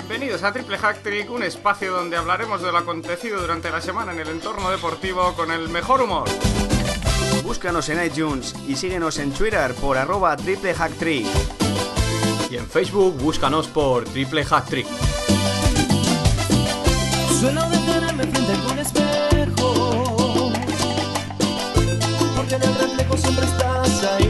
Bienvenidos a Triple Hack Trick, un espacio donde hablaremos de lo acontecido durante la semana en el entorno deportivo con el mejor humor. Búscanos en iTunes y síguenos en Twitter por arroba Triple Hack Trick. Y en Facebook búscanos por Triple Hack Trick. Suelo detenerme frente a un espejo Porque en el reflejo siempre estás ahí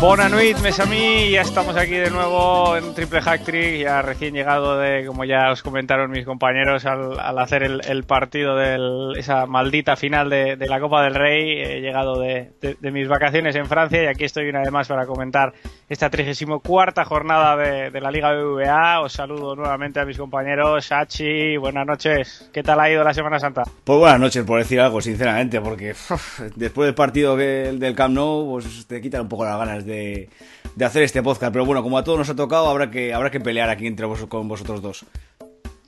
Buenas noches, mes a mí, ya estamos aquí de nuevo en Triple Hack Trick, ya recién llegado de, como ya os comentaron mis compañeros, al, al hacer el, el partido de esa maldita final de, de la Copa del Rey, he llegado de, de- de mis vacaciones en Francia y aquí estoy una vez más para comentar esta 34 jornada de, de la Liga BBVA. Os saludo nuevamente a mis compañeros, Sachi, buenas noches, ¿qué tal ha ido la Semana Santa? Pues buenas noches, por decir algo, sinceramente, porque uf, después del partido que, del Camp Nou, pues te quitan un poco las ganas de, de hacer este podcast. Pero bueno, como a todos nos ha tocado, habrá que, habrá que pelear aquí entre vos, con vosotros dos.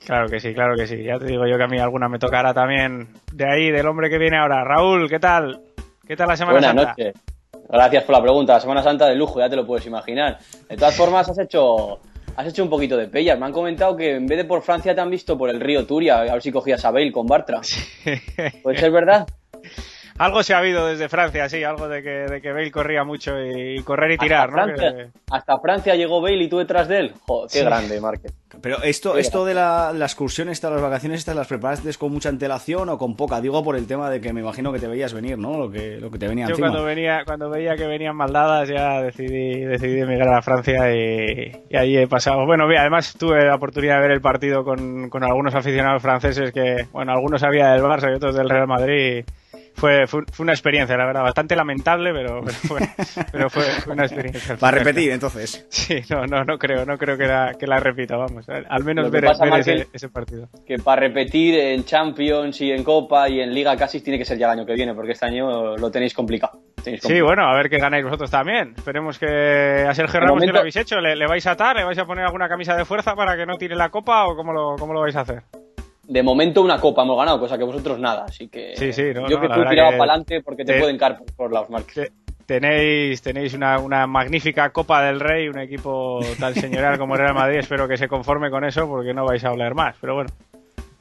Claro que sí, claro que sí. Ya te digo yo que a mí alguna me tocará también de ahí, del hombre que viene ahora. Raúl, ¿qué tal? ¿Qué tal la Semana Buenas Santa? noches. Gracias por la pregunta. La Semana Santa de lujo, ya te lo puedes imaginar. De todas formas, has hecho, has hecho un poquito de pellas. Me han comentado que en vez de por Francia te han visto por el río Turia, a ver si cogías a Bale con Bartra. ¿Puede ser verdad? Algo se ha habido desde Francia, sí, algo de que, de que Bale corría mucho y, y correr y tirar, hasta, ¿no? Francia, Que- hasta Francia llegó Bale y tú detrás de él. Joder, qué Sí. grande, Márquez. Pero esto, esto de la, la excursión, esta, las vacaciones, estas las preparaste con mucha antelación o con poca. Digo por el tema de que me imagino que te veías venir, ¿no? Lo que, lo que te venía Yo encima. cuando venía, cuando veía que venían maldadas ya decidí, decidí emigrar a Francia y, y ahí he pasado. Bueno, mira, además tuve la oportunidad de ver el partido con, con algunos aficionados franceses que, bueno, algunos había del Barça y otros del Real Madrid. y Fue, fue, fue una experiencia, la verdad, bastante lamentable, pero, pero, fue, pero fue, fue una experiencia. Para repetir, entonces. Sí, no, no, no creo, no creo que la, que la repita, vamos. Al menos Lo ver, pasa, ver ese, partido. Que para repetir en Champions y en Copa y en Liga casi tiene que ser ya el año que viene, porque este año lo tenéis complicado. Tenéis Sí, bueno, a ver que ganáis vosotros también. Esperemos que a Sergio Ramos, ¿qué momento- le habéis hecho? ¿Le, le vais a atar? ¿Le vais a poner alguna camisa de fuerza para que no tire la copa o cómo lo, cómo lo vais a hacer? De momento una copa hemos ganado, cosa que vosotros nada. Así que Sí, sí, no, yo no, que tú que- para adelante porque te te- pueden caer por, por lados, Márquez. Te- Tenéis, tenéis una, una magnífica Copa del Rey, un equipo tan señorial como el Real Madrid. Espero que se conforme con eso porque no vais a hablar más. Pero bueno.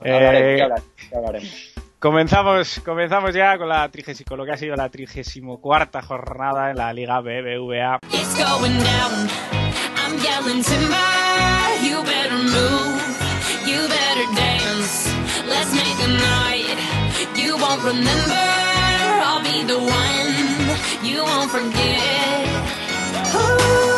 Ya hablaremos, Eh, ya hablaremos, ya hablaremos. Comenzamos, comenzamos ya con la trigésimo, con lo que ha sido la 34 jornada en la Liga BBVA. It's going down. I'm yelling timber. You better move. You better dance. Let's make a night. You won't remember. I'll be the one. You won't forget. Ooh,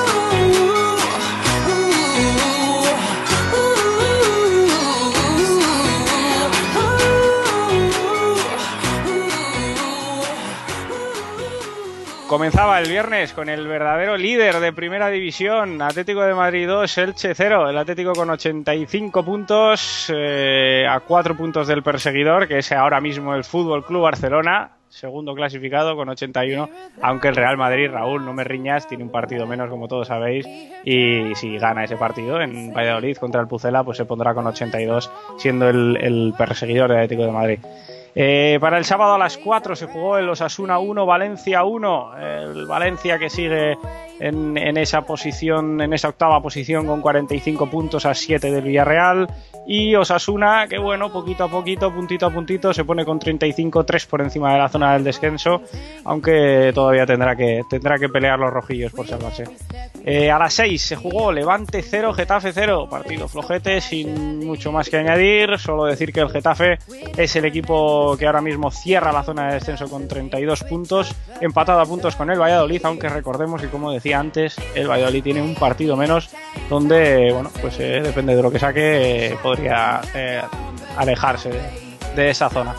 Comenzaba el viernes con el verdadero líder de primera división, Atlético de Madrid 2, Elche 0. El Atlético con 85 puntos, eh, a 4 puntos del perseguidor, que es ahora mismo el Fútbol Club Barcelona, segundo clasificado con 81. Aunque el Real Madrid, Raúl, no me riñas, tiene un partido menos, como todos sabéis. Y si gana ese partido en Valladolid contra el Pucela, pues se pondrá con 82, siendo el, el perseguidor del Atlético de Madrid. Eh, para el sábado a las 4 se jugó el Osasuna 1, Valencia 1. El Valencia que sigue en, en esa posición, en esa octava posición con 45 puntos a 7 del Villarreal. Y Osasuna, que bueno, poquito a poquito, puntito a puntito, se pone con 35, 3 por encima de la zona del descenso, aunque todavía tendrá que, tendrá que pelear los rojillos por salvarse. Eh, a las 6 se jugó Levante 0, Getafe 0, partido flojete, sin mucho más que añadir, solo decir que el Getafe es el equipo que ahora mismo cierra la zona de descenso con 32 puntos, empatado a puntos con el Valladolid, aunque recordemos que como decía antes, el Valladolid tiene un partido menos donde, bueno, pues eh, depende de lo que saque, eh, podría eh, alejarse de, de esa zona.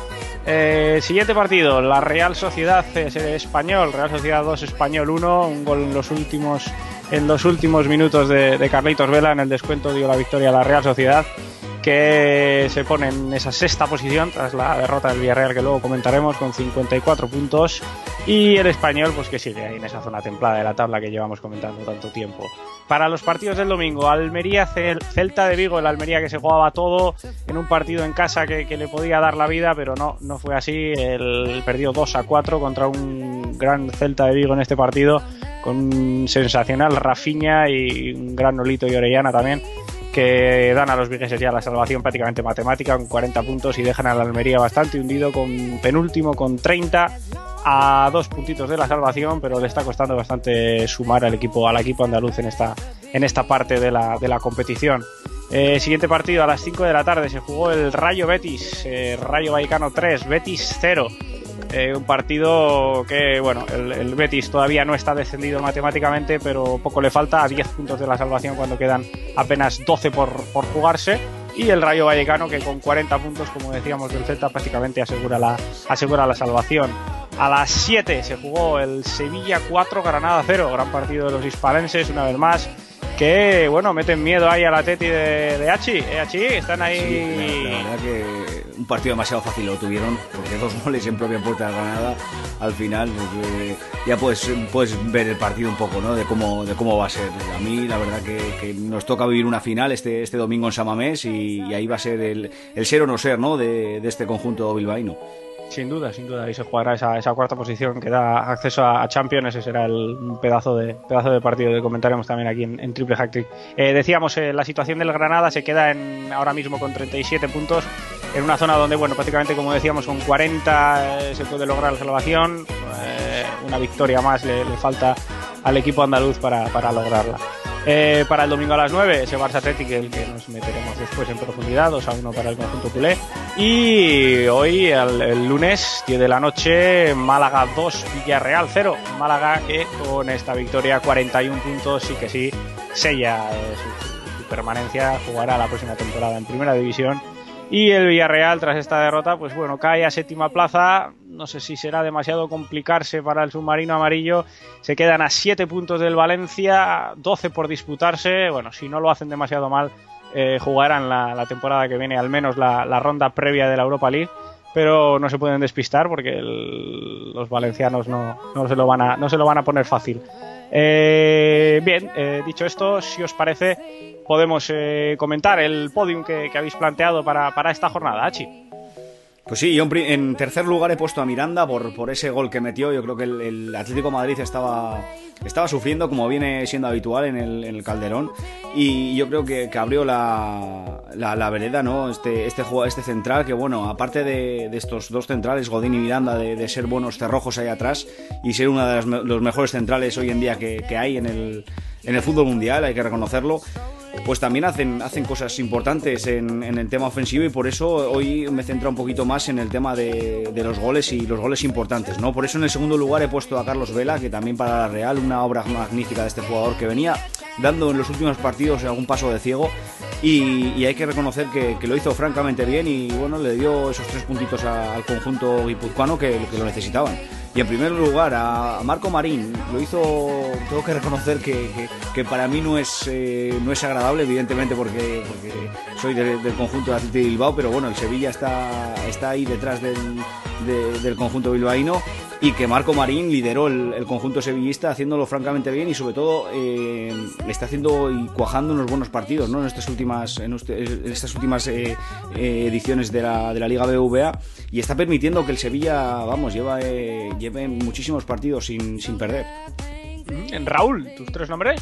Eh, siguiente partido, la Real Sociedad es Español, Real Sociedad 2, Español 1, un gol en los últimos en los últimos minutos de, de Carlitos Vela en el descuento dio la victoria a la Real Sociedad que se pone en esa sexta posición tras la derrota del Villarreal que luego comentaremos con 54 puntos Y el español, pues que sigue ahí en esa zona templada de la tabla que llevamos comentando tanto tiempo. Para los partidos del domingo, Almería, Cel- Celta de Vigo, el Almería que se jugaba todo en un partido en casa que, le podía dar la vida, pero no, no fue así. El perdió 2 a 4 contra un gran Celta de Vigo en este partido, con un sensacional Rafinha y un gran Nolito y Orellana también que dan a los vigueses ya la salvación prácticamente matemática con 40 puntos y dejan a la Almería bastante hundido con penúltimo con 30 a dos puntitos de la salvación, pero le está costando bastante sumar al equipo al equipo andaluz en esta en esta parte de la, de la competición. Eh, siguiente partido a las 5 de la tarde se jugó el Rayo Betis, eh, Rayo Vallecano 3, Betis 0. Eh, un partido que, bueno, el, el Betis todavía no está descendido matemáticamente, pero poco le falta a 10 puntos de la salvación cuando quedan apenas 12 por, por jugarse. Y el Rayo Vallecano que con 40 puntos, como decíamos del Celta, prácticamente asegura la, asegura la salvación. A las 7 se jugó el Sevilla 4, Granada 0, gran partido de los hispalenses una vez más que bueno meten miedo ahí a la Teti de, de Hachi, ¿eh, Hachi? Están ahí Sí, la, la verdad que un partido demasiado fácil lo tuvieron, porque dos goles en propia puerta de Granada, al final ya puedes, puedes ver el partido un poco, ¿no? De cómo, de cómo va a ser. A mí la verdad que, que nos toca vivir una final este, este domingo en Samamés y, y ahí va a ser el, el ser o no ser, ¿no? De, de este conjunto bilbaíno. Sin duda, sin duda, ahí se jugará esa, esa cuarta posición que da acceso a, Champions. Ese será el pedazo de pedazo de partido que comentaremos también aquí en, Triple Hack. Eh, decíamos, eh, la situación del Granada se queda en, ahora mismo con 37 puntos en una zona donde, bueno, prácticamente como decíamos, con 40 eh, se puede lograr la salvación. Eh, una victoria más le, falta al equipo andaluz para lograrla. Eh, para el domingo a las 9, ese Barça Athletic, el que nos meteremos después en profundidad, 2 a 1 para el conjunto culé. Y hoy, el, el lunes, 10 de la noche, Málaga 2, Villarreal 0. Málaga que con esta victoria, 41 puntos, sí que sí, sella eh, su, su permanencia, jugará la próxima temporada en Primera División. Y el Villarreal, tras esta derrota, pues bueno, cae a séptima plaza. No sé si será demasiado complicarse para el submarino amarillo. Se quedan a 7 puntos del Valencia, 12 por disputarse. Bueno, si no lo hacen demasiado mal, eh, jugarán la, temporada que viene al menos la, ronda previa de la Europa League. Pero no se pueden despistar porque los valencianos no, no, se lo van a, no se lo van a poner fácil. Eh, bien, eh, dicho esto, si os parece, podemos eh, comentar el podium que, que habéis planteado para, para, esta jornada, Hachi. Pues sí, yo en tercer lugar he puesto a Miranda por, por ese gol que metió. Yo creo que el, el Atlético de Madrid estaba, estaba sufriendo, como viene siendo habitual en el, en el Calderón. Y yo creo que, que abrió la, la, la, vereda, ¿no? Este, este, este central, que bueno, aparte de, de estos dos centrales, Godín y Miranda, de, de, ser buenos cerrojos ahí atrás y ser uno de los mejores centrales hoy en día que, que hay en el, en el fútbol mundial, hay que reconocerlo pues también hacen, hacen cosas importantes en, el tema ofensivo y por eso hoy me centro un poquito más en el tema de, los goles y los goles importantes, ¿no? Por eso en el segundo lugar he puesto a Carlos Vela, que también para la Real, una obra magnífica de este jugador que venía dando en los últimos partidos algún paso de ciego y, hay que reconocer que, lo hizo francamente bien y bueno, le dio esos tres puntitos al conjunto guipuzcoano que lo necesitaban. Y en primer lugar a Marco Marín lo hizo, tengo que reconocer que, que, para mí no es, eh, no es agradable, evidentemente porque, soy de, del conjunto de Atlético de Bilbao, pero bueno, el Sevilla está, está ahí detrás del, de, del conjunto bilbaíno y que Marco Marín lideró el, conjunto sevillista haciéndolo francamente bien y sobre todo eh, está haciendo y cuajando unos buenos partidos ¿no? en estas últimas, en, en estas últimas eh, eh, ediciones de la, de la, Liga BVA y está permitiendo que el Sevilla, vamos, lleva, lleve muchísimos partidos sin, sin perder. Raúl, ¿tus tres nombres?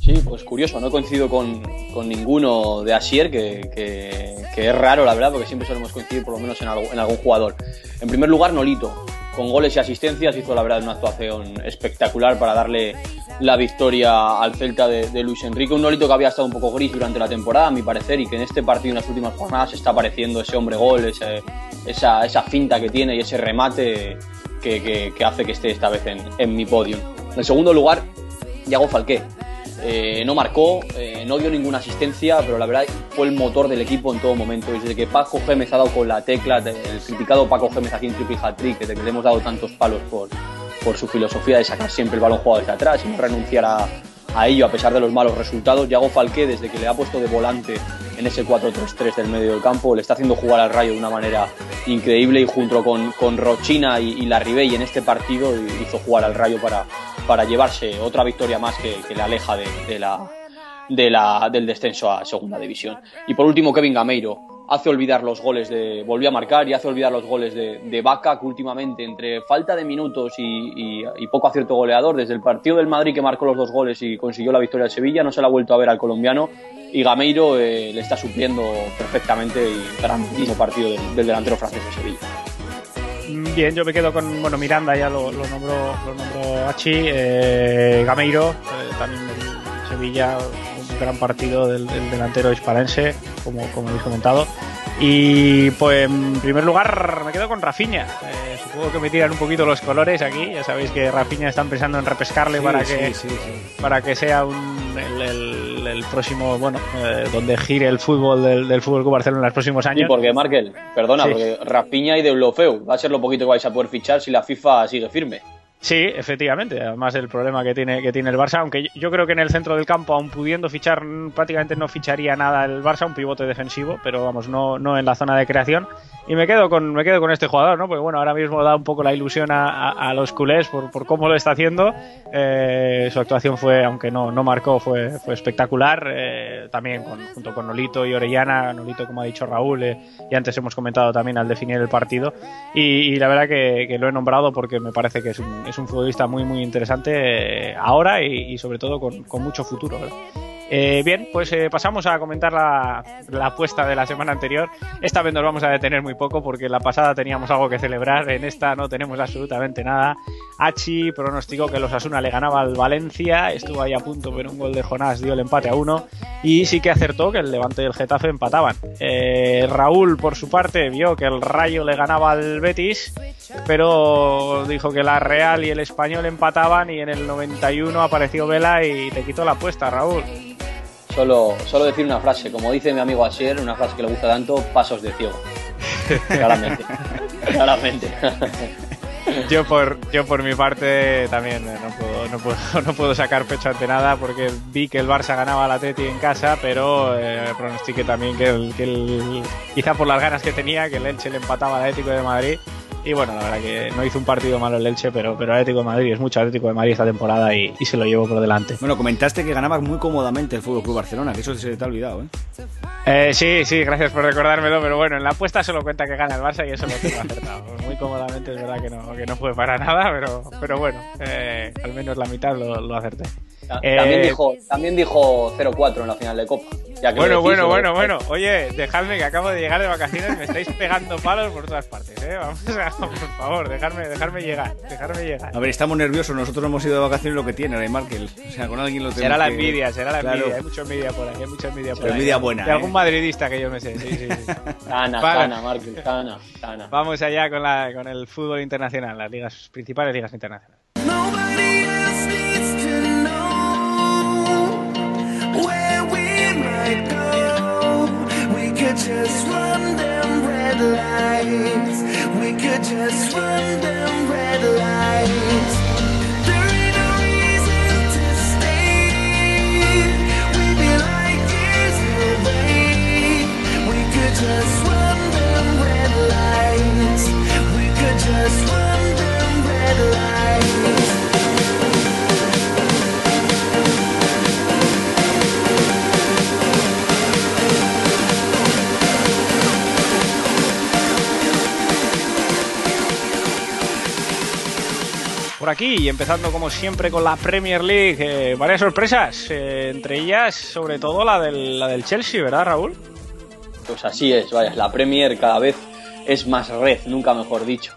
Sí, pues curioso, no coincido con, con ninguno de Asier, que, que, que, es raro, la verdad, porque siempre solemos coincidir por lo menos en, algo, en algún jugador. En primer lugar, Nolito, con goles y asistencias, hizo la verdad una actuación espectacular para darle la victoria al Celta de, de, Luis Enrique. Un Nolito que había estado un poco gris durante la temporada, a mi parecer, y que en este partido, en las últimas jornadas, está apareciendo ese hombre gol, ese, esa, esa finta que tiene y ese remate que, que, hace que esté esta vez en, en mi podio. En segundo lugar, Iago Falqué. Eh, no marcó, eh, no dio ninguna asistencia, pero la verdad fue el motor del equipo en todo momento. Desde que Paco Gémez ha dado con la tecla, el criticado Paco Gémez aquí en Triple Hat Trick, desde que le hemos dado tantos palos por, por su filosofía de sacar siempre el balón jugado desde atrás y no renunciar a, ello a pesar de los malos resultados. Yago Falqué, desde que le ha puesto de volante en ese 4-3-3 del medio del campo, le está haciendo jugar al Rayo de una manera increíble y junto con, con Rochina y, y la Ribey en este partido hizo jugar al Rayo para, para llevarse otra victoria más que, que le aleja de, de la, de la, del descenso a segunda división. Y por último, Kevin Gameiro hace olvidar los goles de. volvió a marcar y hace olvidar los goles de, de Vaca, que últimamente, entre falta de minutos y, y- y poco acierto goleador, desde el partido del Madrid que marcó los dos goles y consiguió la victoria de Sevilla, no se la ha vuelto a ver al colombiano. Y Gameiro eh, le está supliendo perfectamente y grandísimo partido del, del delantero francés de Sevilla. Bien, yo me quedo con, bueno, Miranda ya lo, lo nombró, lo nombró Hachi, eh, Gameiro, eh, también del Sevilla, un gran partido del, del delantero hispalense, como, como habéis comentado. Y pues en primer lugar me quedo con Rafinha. Eh, supongo que me tiran un poquito los colores aquí. Ya sabéis que Rafinha están pensando en repescarle para Sí, que sí, sí. para que sea un, el, el- el próximo, bueno, eh, donde gire el fútbol del, del Fútbol Club Barcelona en los próximos Y años. porque, Markel, perdona, Sí. porque Rafinha y Deulofeu va a ser lo poquito que vais a poder fichar si la FIFA sigue firme. Sí, efectivamente. Además, el problema que tiene, que tiene el Barça, aunque yo creo que en el centro del campo, aún pudiendo fichar, prácticamente no ficharía nada el Barça, un pivote defensivo, pero vamos, no, no en la zona de creación. Y me quedo con, me quedo con este jugador, ¿no? Porque bueno, ahora mismo da un poco la ilusión a, a- a los culés por, por cómo lo está haciendo. Eh, su actuación fue, aunque no, no marcó, fue, fue espectacular. Eh, también con- junto con Nolito y Orellana, Nolito, como ha dicho Raúl, eh, y antes hemos comentado también al definir el partido. Y, y la verdad que, que lo he nombrado porque me parece que es un, es un futbolista muy, muy interesante eh, ahora y, sobre todo con, con mucho futuro. ¿verdad? Eh, bien, pues eh, pasamos a comentar la, apuesta de la semana anterior. Esta vez nos vamos a detener muy poco porque la pasada teníamos algo que celebrar, en esta no tenemos absolutamente nada. Hachi pronosticó que los Asuna le ganaba al Valencia, estuvo ahí a punto, pero un gol de Jonás dio el empate a uno. Y sí que acertó que el Levante y el Getafe empataban. Eh, Raúl, por su parte, vio que el Rayo le ganaba al Betis, pero dijo que la Real y el Español empataban y en el 91 apareció Vela y te quitó la apuesta, Raúl. Solo, solo decir una frase, como dice mi amigo Asier, una frase que le gusta tanto, pasos de ciego. Claramente. Claramente. Yo por, yo por mi parte también eh, no puedo, no, puedo, no puedo sacar pecho ante nada porque vi que el Barça ganaba al Atleti en casa, pero eh, pronostiqué también que, el, que el- quizá por las ganas que tenía, que el Elche le empataba al Atlético de Madrid. Y bueno, la verdad que no hizo un partido malo el Elche, pero, pero Atlético de Madrid es mucho Atlético de Madrid esta temporada y, y se lo llevo por delante. Bueno, comentaste que ganaba muy cómodamente el Fútbol Club Barcelona, que eso se te ha olvidado, ¿eh? Eh, sí, sí, gracias por recordármelo, pero bueno, en la apuesta solo cuenta que gana el Barça y eso lo tengo acertado. Muy cómodamente, es verdad que no, que no fue para nada, pero, pero bueno, eh, al menos la mitad lo, lo acerté. Eh, También dijo, también dijo 0-4 en la final de Copa. Ya que Bueno, decís, bueno, ¿no? bueno, bueno. Oye, dejadme que acabo de llegar de vacaciones, me estáis pegando palos por todas partes, ¿eh? Vamos a, por favor, dejarme, dejarme llegar, dejarme llegar. A ver, estamos nerviosos, nosotros hemos ido de vacaciones lo que tiene, Ray Markel. O sea, con alguien lo tenemos Será la que- envidia, será la Claro. envidia. Hay mucha envidia por ahí, hay mucha envidia por Pero ahí. envidia buena, De algún ¿eh? madridista que yo me sé, sí, sí, sí. Tana. Tana, Markel, Tana, Tana. Vamos allá con, la, con el fútbol internacional, las ligas principales ligas internacionales. Nobody could just run them red lights. We could just run them red lights. No reason to stay. We'd be like. We could just run them red lights. We could just run them red lights. Por aquí, y empezando como siempre con la Premier League, eh, varias sorpresas, eh, entre ellas sobre todo la del, la del Chelsea, ¿verdad Raúl? Pues así es, vaya, la Premier cada vez es más red, nunca mejor dicho.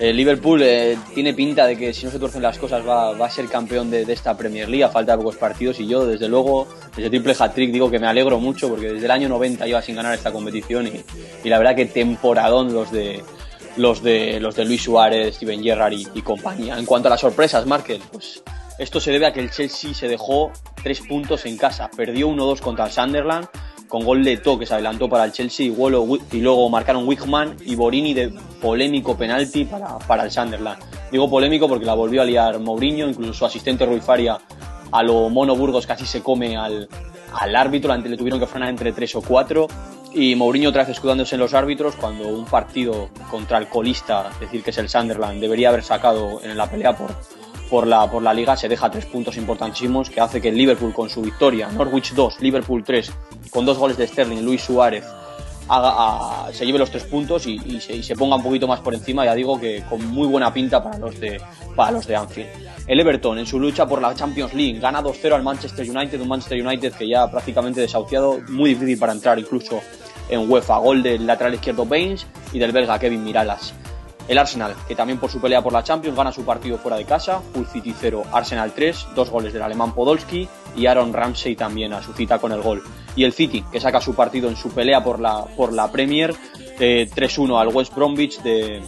El Liverpool eh, tiene pinta de que si no se tuercen las cosas va, va a ser campeón de, de esta Premier League a falta de pocos partidos y yo desde luego, desde triple hat-trick digo que me alegro mucho porque desde el año 90 lleva sin ganar esta competición y, y la verdad que temporadón los de los de los de Luis Suárez, Steven Gerrard y, compañía. En cuanto a las sorpresas, Markel, pues esto se debe a que el Chelsea se dejó tres puntos en casa, perdió 1-2 contra el Sunderland con gol de To que se adelantó para el Chelsea y, luego marcaron Wickman y Borini de polémico penalti para, para el Sunderland. Digo polémico porque la volvió a liar Mourinho, incluso su asistente Rui Faria a lo Mono Burgos casi se come al, al árbitro, ante- le tuvieron que frenar entre tres o cuatro. Y Mourinho otra vez escudándose en los árbitros cuando un partido contra el colista, decir, que es el Sunderland, debería haber sacado en la pelea por, por, la, por la liga, se deja tres puntos importantísimos que hace que el Liverpool con su victoria, Norwich 2, Liverpool 3, con dos goles de Sterling, Luis Suárez, se lleve los tres puntos y, y se, y se ponga un poquito más por encima, ya digo que con muy buena pinta para los de, para los de Anfield. El Everton en su lucha por la Champions League gana 2-0 al Manchester United, un Manchester United que ya prácticamente desahuciado, muy difícil para entrar incluso en UEFA. Gol del lateral izquierdo Baines y del belga Kevin Miralas. El Arsenal, que también por su pelea por la Champions gana su partido fuera de casa, Hull City 0, Arsenal 3, dos goles del alemán Podolski y Aaron Ramsey también a su cita con el gol. Y el City, que saca su partido en su pelea por la, por la Premier, eh, 3-1 al West Bromwich de,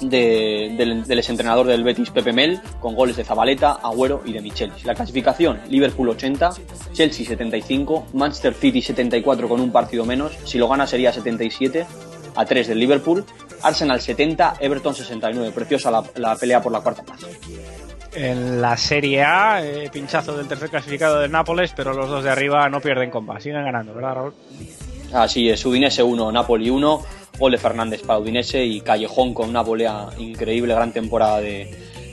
de- del, del exentrenador del Betis, Pepe Mel, con goles de Zabaleta, Agüero y de Michelis. La clasificación, Liverpool 80, Chelsea 75, Manchester City 74 con un partido menos, si lo gana sería 77 a 3 del Liverpool, Arsenal 70, Everton 69, preciosa la, la pelea por la cuarta plaza. En la Serie A, eh, pinchazo del tercer clasificado del Nápoles, pero los dos de arriba no pierden comba, siguen ganando, ¿verdad, Raúl? Así es, Udinese 1, Napoli 1, gol de Fernández para Udinese y Callejón con una volea increíble, gran temporada de,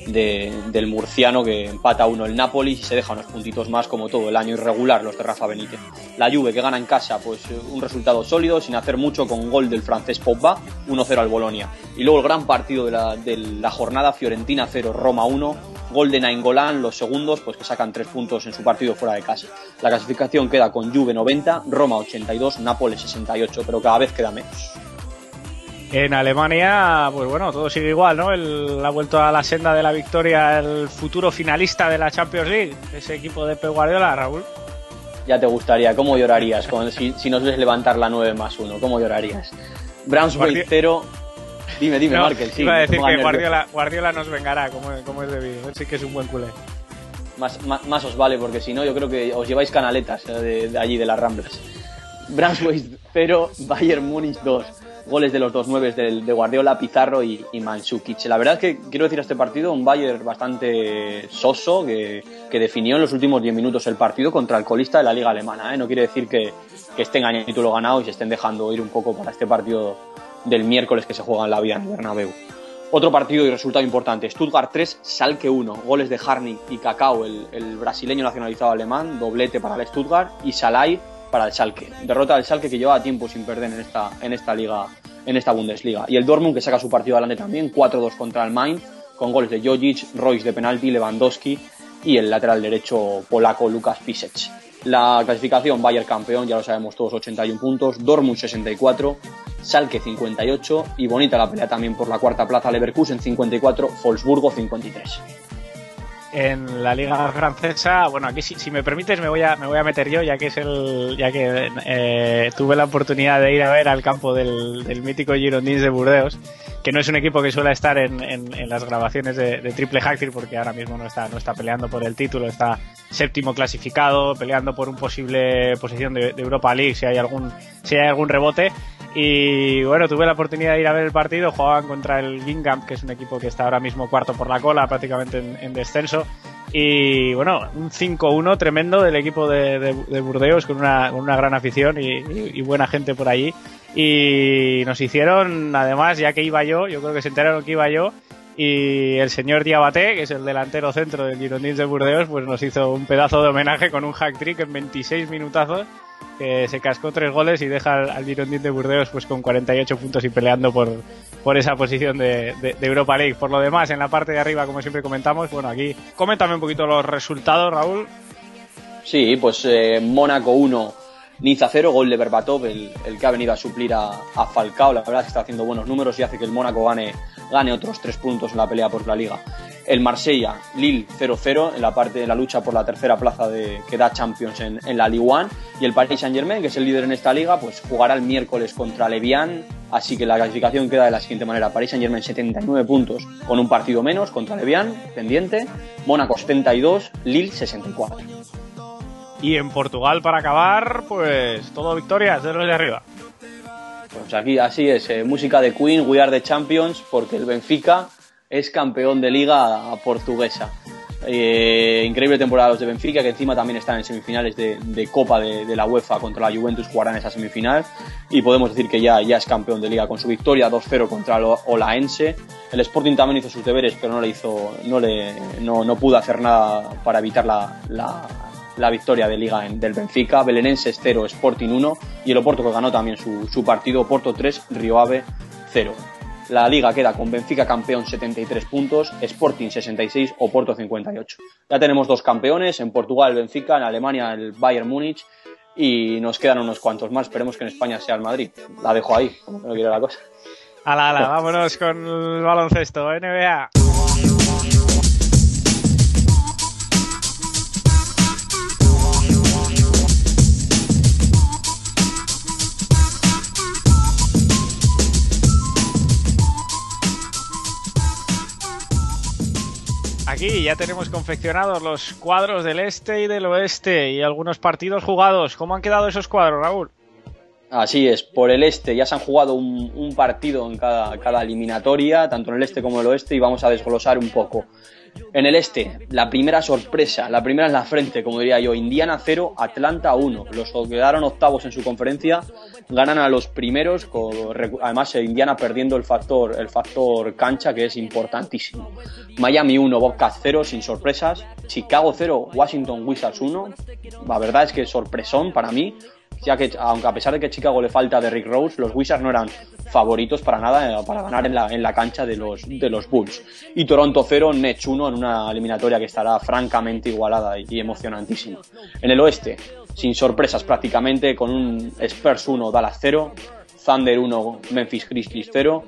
de- del murciano que empata 1 el Napoli y se deja unos puntitos más como todo el año irregular los de Rafa Benítez. La Juve que gana en casa, pues eh, un resultado sólido, sin hacer mucho con gol del francés Pogba, 1-0 al Bolonia. Y luego el gran partido de la, de la jornada, Fiorentina 0, Roma 1, gol de Nainggolan, los segundos, pues que sacan tres puntos en su partido fuera de casa. La clasificación queda con Juve 90, Roma 82, Nápoles 68, pero cada vez queda menos. En Alemania, pues bueno, todo sigue igual, ¿no? El, ha vuelto a la senda de la victoria el futuro finalista de la Champions League, ese equipo de Pep Guardiola, Raúl. Ya te gustaría, ¿cómo llorarías con- si, si nos ves levantar la 9 más 1? ¿Cómo llorarías? Brunswick Guardi- 0. Dime, dime, No, Markel, sí. iba a decir que. Guardiola, Guardiola nos vengará, como, como es debido. Sí que es un buen culé. Más, más, más os vale, porque si no, yo creo que os lleváis canaletas eh, de, de allí, de las Ramblas. Brunswick 0, Bayern Múnich 2. Goles de los dos nueves del- de Guardiola, Pizarro y, y. La verdad es que quiero decir a este partido un Bayern bastante soso que, que definió en los últimos 10 minutos el partido contra el colista de la liga alemana. ¿eh? No quiere decir que, que estén el título ganado y se estén dejando ir un poco para este partido del miércoles que se juega en la vía en Bernabéu. Otro partido y resultado importante, Stuttgart 3, Schalke 1, goles de Harnik y Cacao, el, el brasileño nacionalizado alemán, doblete para el Stuttgart y Salai para el Schalke. Derrota del Schalke que llevaba tiempo sin perder en esta, en esta liga, en esta Bundesliga. Y el Dortmund que saca su partido adelante también, 4-2 contra el Mainz, con goles de Jojic, Royce de penalti, Lewandowski y el lateral derecho polaco Lukas Pisec. La clasificación Bayern campeón, ya lo sabemos todos, 81 puntos, Dortmund 64, Schalke 58 y bonita la pelea también por la cuarta plaza, Leverkusen 54, Wolfsburgo 53. En la liga francesa, bueno, aquí si, me permites me voy a meter yo, ya que es el ya que eh, tuve la oportunidad de ir a ver al campo del, mítico Girondins de Burdeos, que no es un equipo que suele estar en, las grabaciones de, Triple Hacktill porque ahora mismo no está no está peleando por el título, está séptimo clasificado, peleando por un posible posición de, de Europa League si hay algún si hay algún rebote y bueno, tuve la oportunidad de ir a ver el partido, jugaban contra el Gingham, que es un equipo que está ahora mismo cuarto por la cola, prácticamente en, en descenso. Y bueno, un 5-1 tremendo del equipo de, de- de Burdeos, con una, con una gran afición y, y- y buena gente por allí. Y nos hicieron, además, ya que iba yo, yo creo que se enteraron que iba yo, y el señor Diabate, que es el delantero centro del Girondins de Burdeos, pues nos hizo un pedazo de homenaje con un hack trick en 26 minutazos que se cascó tres goles y deja al, al de Burdeos pues con 48 puntos y peleando por, por esa posición de Europa League. Por lo demás, en la parte de arriba, como siempre comentamos, bueno, aquí coméntame un poquito los resultados, Raúl. Sí, pues eh, Mónaco 1, Niza 0, gol de Berbatov, el, el que ha venido a suplir a, a Falcao. La verdad es que está haciendo buenos números y hace que el Mónaco gane, gane otros tres puntos en la pelea por la liga. El Marsella, Lille 0-0 en la parte de la lucha por la tercera plaza de, que da Champions en, en la Ligue 1. Y el Paris Saint-Germain, que es el líder en esta liga, pues jugará el miércoles contra Levian. Así que la clasificación queda de la siguiente manera. Paris Saint-Germain 79 puntos con un partido menos contra Levian, pendiente. Mónaco 72, Lille 64. Y en Portugal, para acabar, pues todo victorias de los de arriba. Pues aquí así es, eh, música de Queen, We Are the Champions, porque el Benfica es campeón de liga portuguesa. Eh, increíble temporada los de Benfica, que encima también están en semifinales de, Copa de, la UEFA contra la Juventus, jugarán esa semifinal. Y podemos decir que ya, ya es campeón de liga con su victoria 2-0 contra el Olaense. El Sporting también hizo sus deberes, pero no le hizo, no le, no, no pudo hacer nada para evitar la, la victoria de liga en- del Benfica. Belenenses 0, Sporting 1 y el Oporto que ganó también su, su partido, Oporto 3, Río Ave 0. La liga queda con Benfica campeón 73 puntos, Sporting 66, Oporto 58. Ya tenemos dos campeones, en Portugal el Benfica, en Alemania el Bayern Múnich y nos quedan unos cuantos más. Esperemos que en España sea el Madrid. La dejo ahí, como que no quiero la cosa. Ala, ala, vámonos con el baloncesto, NBA. Aquí ya tenemos confeccionados los cuadros del este y del oeste y algunos partidos jugados. ¿Cómo han quedado esos cuadros, Raúl? Así es, por el este ya se han jugado un, un partido en cada, cada eliminatoria, tanto en el este como en el oeste, y vamos a desglosar un poco. En el este, la primera sorpresa, la primera en la frente, como diría yo, Indiana 0, Atlanta 1. Los que quedaron octavos en su conferencia ganan a los primeros, además eh, Indiana perdiendo el factor, el factor cancha, que es importantísimo. Miami 1, Bobcats 0, sin sorpresas. Chicago 0, Washington Wizards 1. La verdad es que sorpresón para mí ya que aunque a pesar de que Chicago le falta de Rick Rose, los Wizards no eran favoritos para nada eh, para ganar en la, en la cancha de los, de los Bulls. Y Toronto 0, Nets 1 en una eliminatoria que estará francamente igualada y emocionantísima. En el oeste, sin sorpresas prácticamente, con un Spurs 1, Dallas 0, Thunder 1, Memphis Grizzlies 0,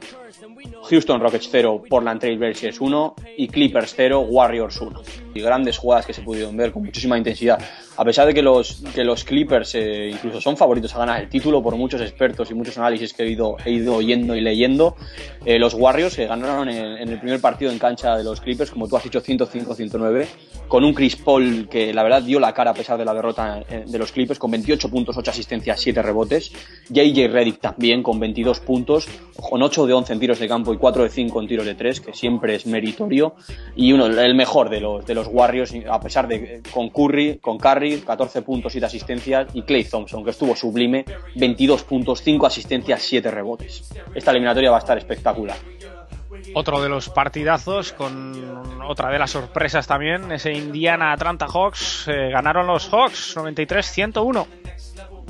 Houston Rockets 0, Portland Trail Blazers 1 y Clippers 0, Warriors 1. Y grandes jugadas que se pudieron ver con muchísima intensidad. A pesar de que los, que los Clippers eh, incluso son favoritos a ganar el título por muchos expertos y muchos análisis que he ido, oyendo y leyendo, eh, los Warriors que ganaron en, el primer partido en cancha de los Clippers, como tú has dicho, 105-109, con un Chris Paul que la verdad dio la cara a pesar de la derrota eh, de los Clippers, con 28 puntos, 8 asistencias, 7 rebotes. JJ Redick también con 22 puntos, con 8 de 11 en tiros de campo y 4 de 5 en tiros de 3, que siempre es meritorio. Y uno, el mejor de los, de los Warriors, a pesar de con Curry, con Curry, 14 puntos, 7 asistencias, y Clay Thompson, que estuvo sublime, 22 puntos, 5 asistencias, 7 rebotes. Esta eliminatoria va a estar espectacular. Otro de los partidazos con otra de las sorpresas también, ese Indiana Atlanta Hawks. eh, ganaron los Hawks 93-101.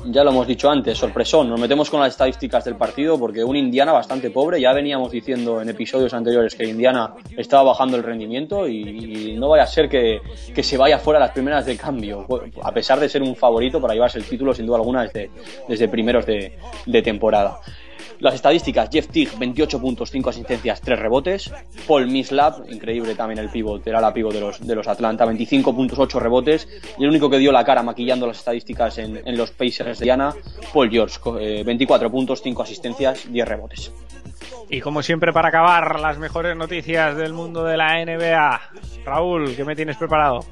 Ya lo hemos dicho antes, sorpresón. Nos metemos con las estadísticas del partido porque un Indiana bastante pobre. Ya veníamos diciendo en episodios anteriores que Indiana estaba bajando el rendimiento y, no vaya a ser que, que se vaya fuera las primeras de cambio. A pesar de ser un favorito para llevarse el título, sin duda alguna, desde, desde primeros de temporada. Las estadísticas, Jeff Teague, 28 puntos, 5 asistencias, 3 rebotes. Paul Mislab, increíble también el pivot, era la pivot de los, de los Atlanta, 25 puntos, 8 rebotes. Y el único que dio la cara maquillando las estadísticas en, en los Pacers de Diana, Paul George, eh, 24 puntos, 5 asistencias, 10 rebotes. Y como siempre, para acabar, las mejores noticias del mundo de la NBA. Raúl, ¿qué me tienes preparado?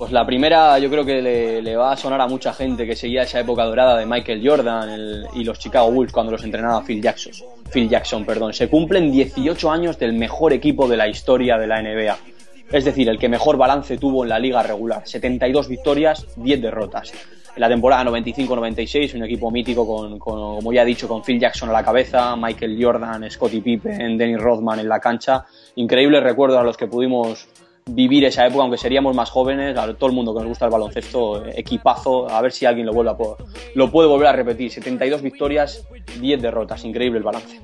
Pues la primera yo creo que le, va a sonar a mucha gente que seguía esa época dorada de Michael Jordan y los Chicago Bulls cuando los entrenaba Phil Jackson. Phil Jackson, perdón. Se cumplen 18 años del mejor equipo de la historia de la NBA. Es decir, el que mejor balance tuvo en la liga regular. 72 victorias, 10 derrotas. En la temporada 95-96, un equipo mítico con, con, como ya he dicho, con Phil Jackson a la cabeza, Michael Jordan, Scottie Pippen, Dennis Rodman en la cancha. Increíbles recuerdos a los que pudimos vivir esa época, aunque seríamos más jóvenes, a todo el mundo que nos gusta el baloncesto, equipazo, a ver si alguien lo, vuelve a, po- lo puede volver a repetir. 72 victorias, 10 derrotas, increíble el balance.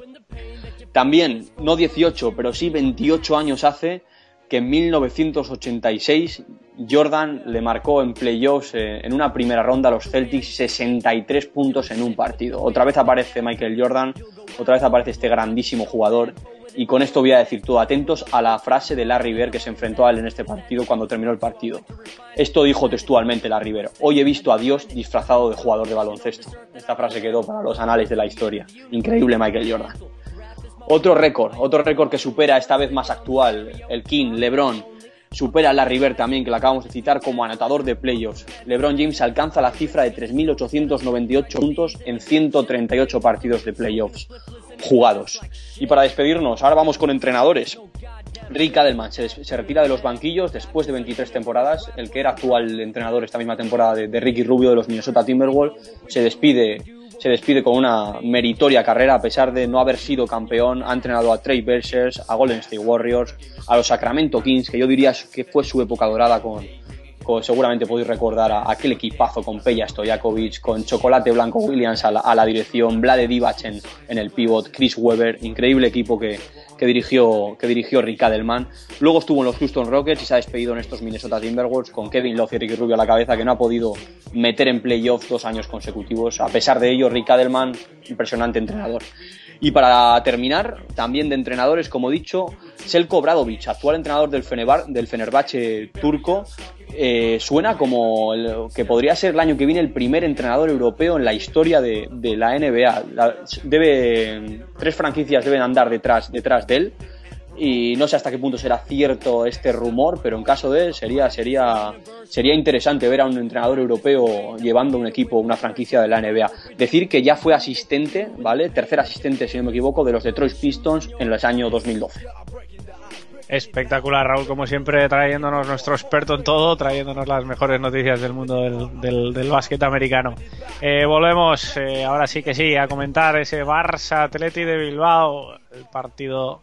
También, no 18, pero sí 28 años hace que en 1986 Jordan le marcó en playoffs eh, en una primera ronda a los Celtics 63 puntos en un partido. Otra vez aparece Michael Jordan, otra vez aparece este grandísimo jugador. Y con esto voy a decir todo, atentos a la frase de Larry Bird que se enfrentó a él en este partido cuando terminó el partido. Esto dijo textualmente Larry Bird, hoy he visto a Dios disfrazado de jugador de baloncesto. Esta frase quedó para los anales de la historia. Increíble Michael Jordan. Otro récord, otro récord que supera esta vez más actual, el King, LeBron, supera a Larry Bird también, que lo acabamos de citar como anotador de playoffs. LeBron James alcanza la cifra de 3.898 puntos en 138 partidos de playoffs jugados. Y para despedirnos, ahora vamos con entrenadores. Rick Adelman se, se retira de los banquillos después de 23 temporadas. El que era actual entrenador esta misma temporada de, Ricky Rubio de los Minnesota Timberwolves se despide, se despide con una meritoria carrera a pesar de no haber sido campeón. Ha entrenado a Trey Bergers, a Golden State Warriors, a los Sacramento Kings, que yo diría que fue su época dorada con, con- seguramente podéis recordar a aquel equipazo con Peja Stojakovic, con Chocolate Blanco Williams a la, a la dirección, Vlade Divac en, en el pivot, Chris Webber, increíble equipo que, que dirigió, que dirigió Rick Adelman. Luego estuvo en los Houston Rockets y se ha despedido en estos Minnesota Timberwolves con Kevin Love y Ricky Rubio a la cabeza, que no ha podido meter en playoffs dos años consecutivos. A pesar de ello, Rick Adelman, impresionante entrenador. Y para terminar, también de entrenadores, como he dicho, Selko Bradovic, actual entrenador del, Fenebar, Fenerbahce turco, eh, suena como que podría ser el año que viene el primer entrenador europeo en la historia de, la NBA. La- tres franquicias deben andar detrás, detrás de él y no sé hasta qué punto será cierto este rumor, pero en caso de sería, sería, sería interesante ver a un entrenador europeo llevando un equipo, una franquicia de la NBA. Decir que ya fue asistente, ¿vale? Tercer asistente, si no me equivoco, de los Detroit Pistons en los años 2012. Espectacular, Raúl, como siempre, trayéndonos nuestro experto en todo, trayéndonos las mejores noticias del mundo del, del, del básquet americano. Eh, volvemos, eh, ahora sí que sí, a comentar ese Barça Atleti de Bilbao, el partido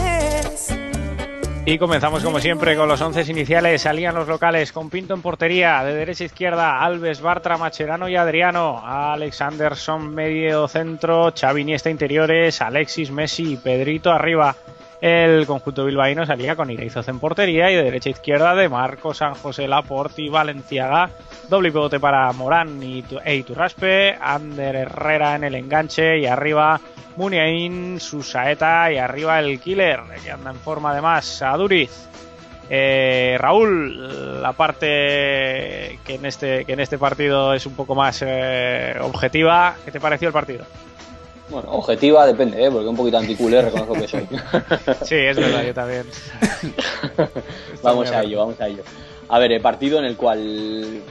Y comenzamos como siempre con los once iniciales. Salían los locales con Pinto en portería, de derecha a izquierda, Alves, Bartra, Macherano y Adriano. Alex Anderson medio centro, Xavi Iniesta interiores, Alexis, Messi y Pedrito arriba. El conjunto bilbaíno salía con Ireizoz en portería y de derecha a izquierda de Marco, San José, Laporte y Valenciaga. Doble pivote para Morán y Tu- e Iturraspe, Ander Herrera en el enganche y arriba Muniain, Susaeta y arriba el Killer, que anda en forma además, Aduriz. Eh, Raúl, la parte que en este que en este partido es un poco más eh, objetiva, ¿qué te pareció el partido? Bueno, objetiva depende, ¿eh? porque un poquito anticulé reconozco que soy. Sí, es verdad, yo también. vamos a ello, vamos a ello. A ver, el partido en el cual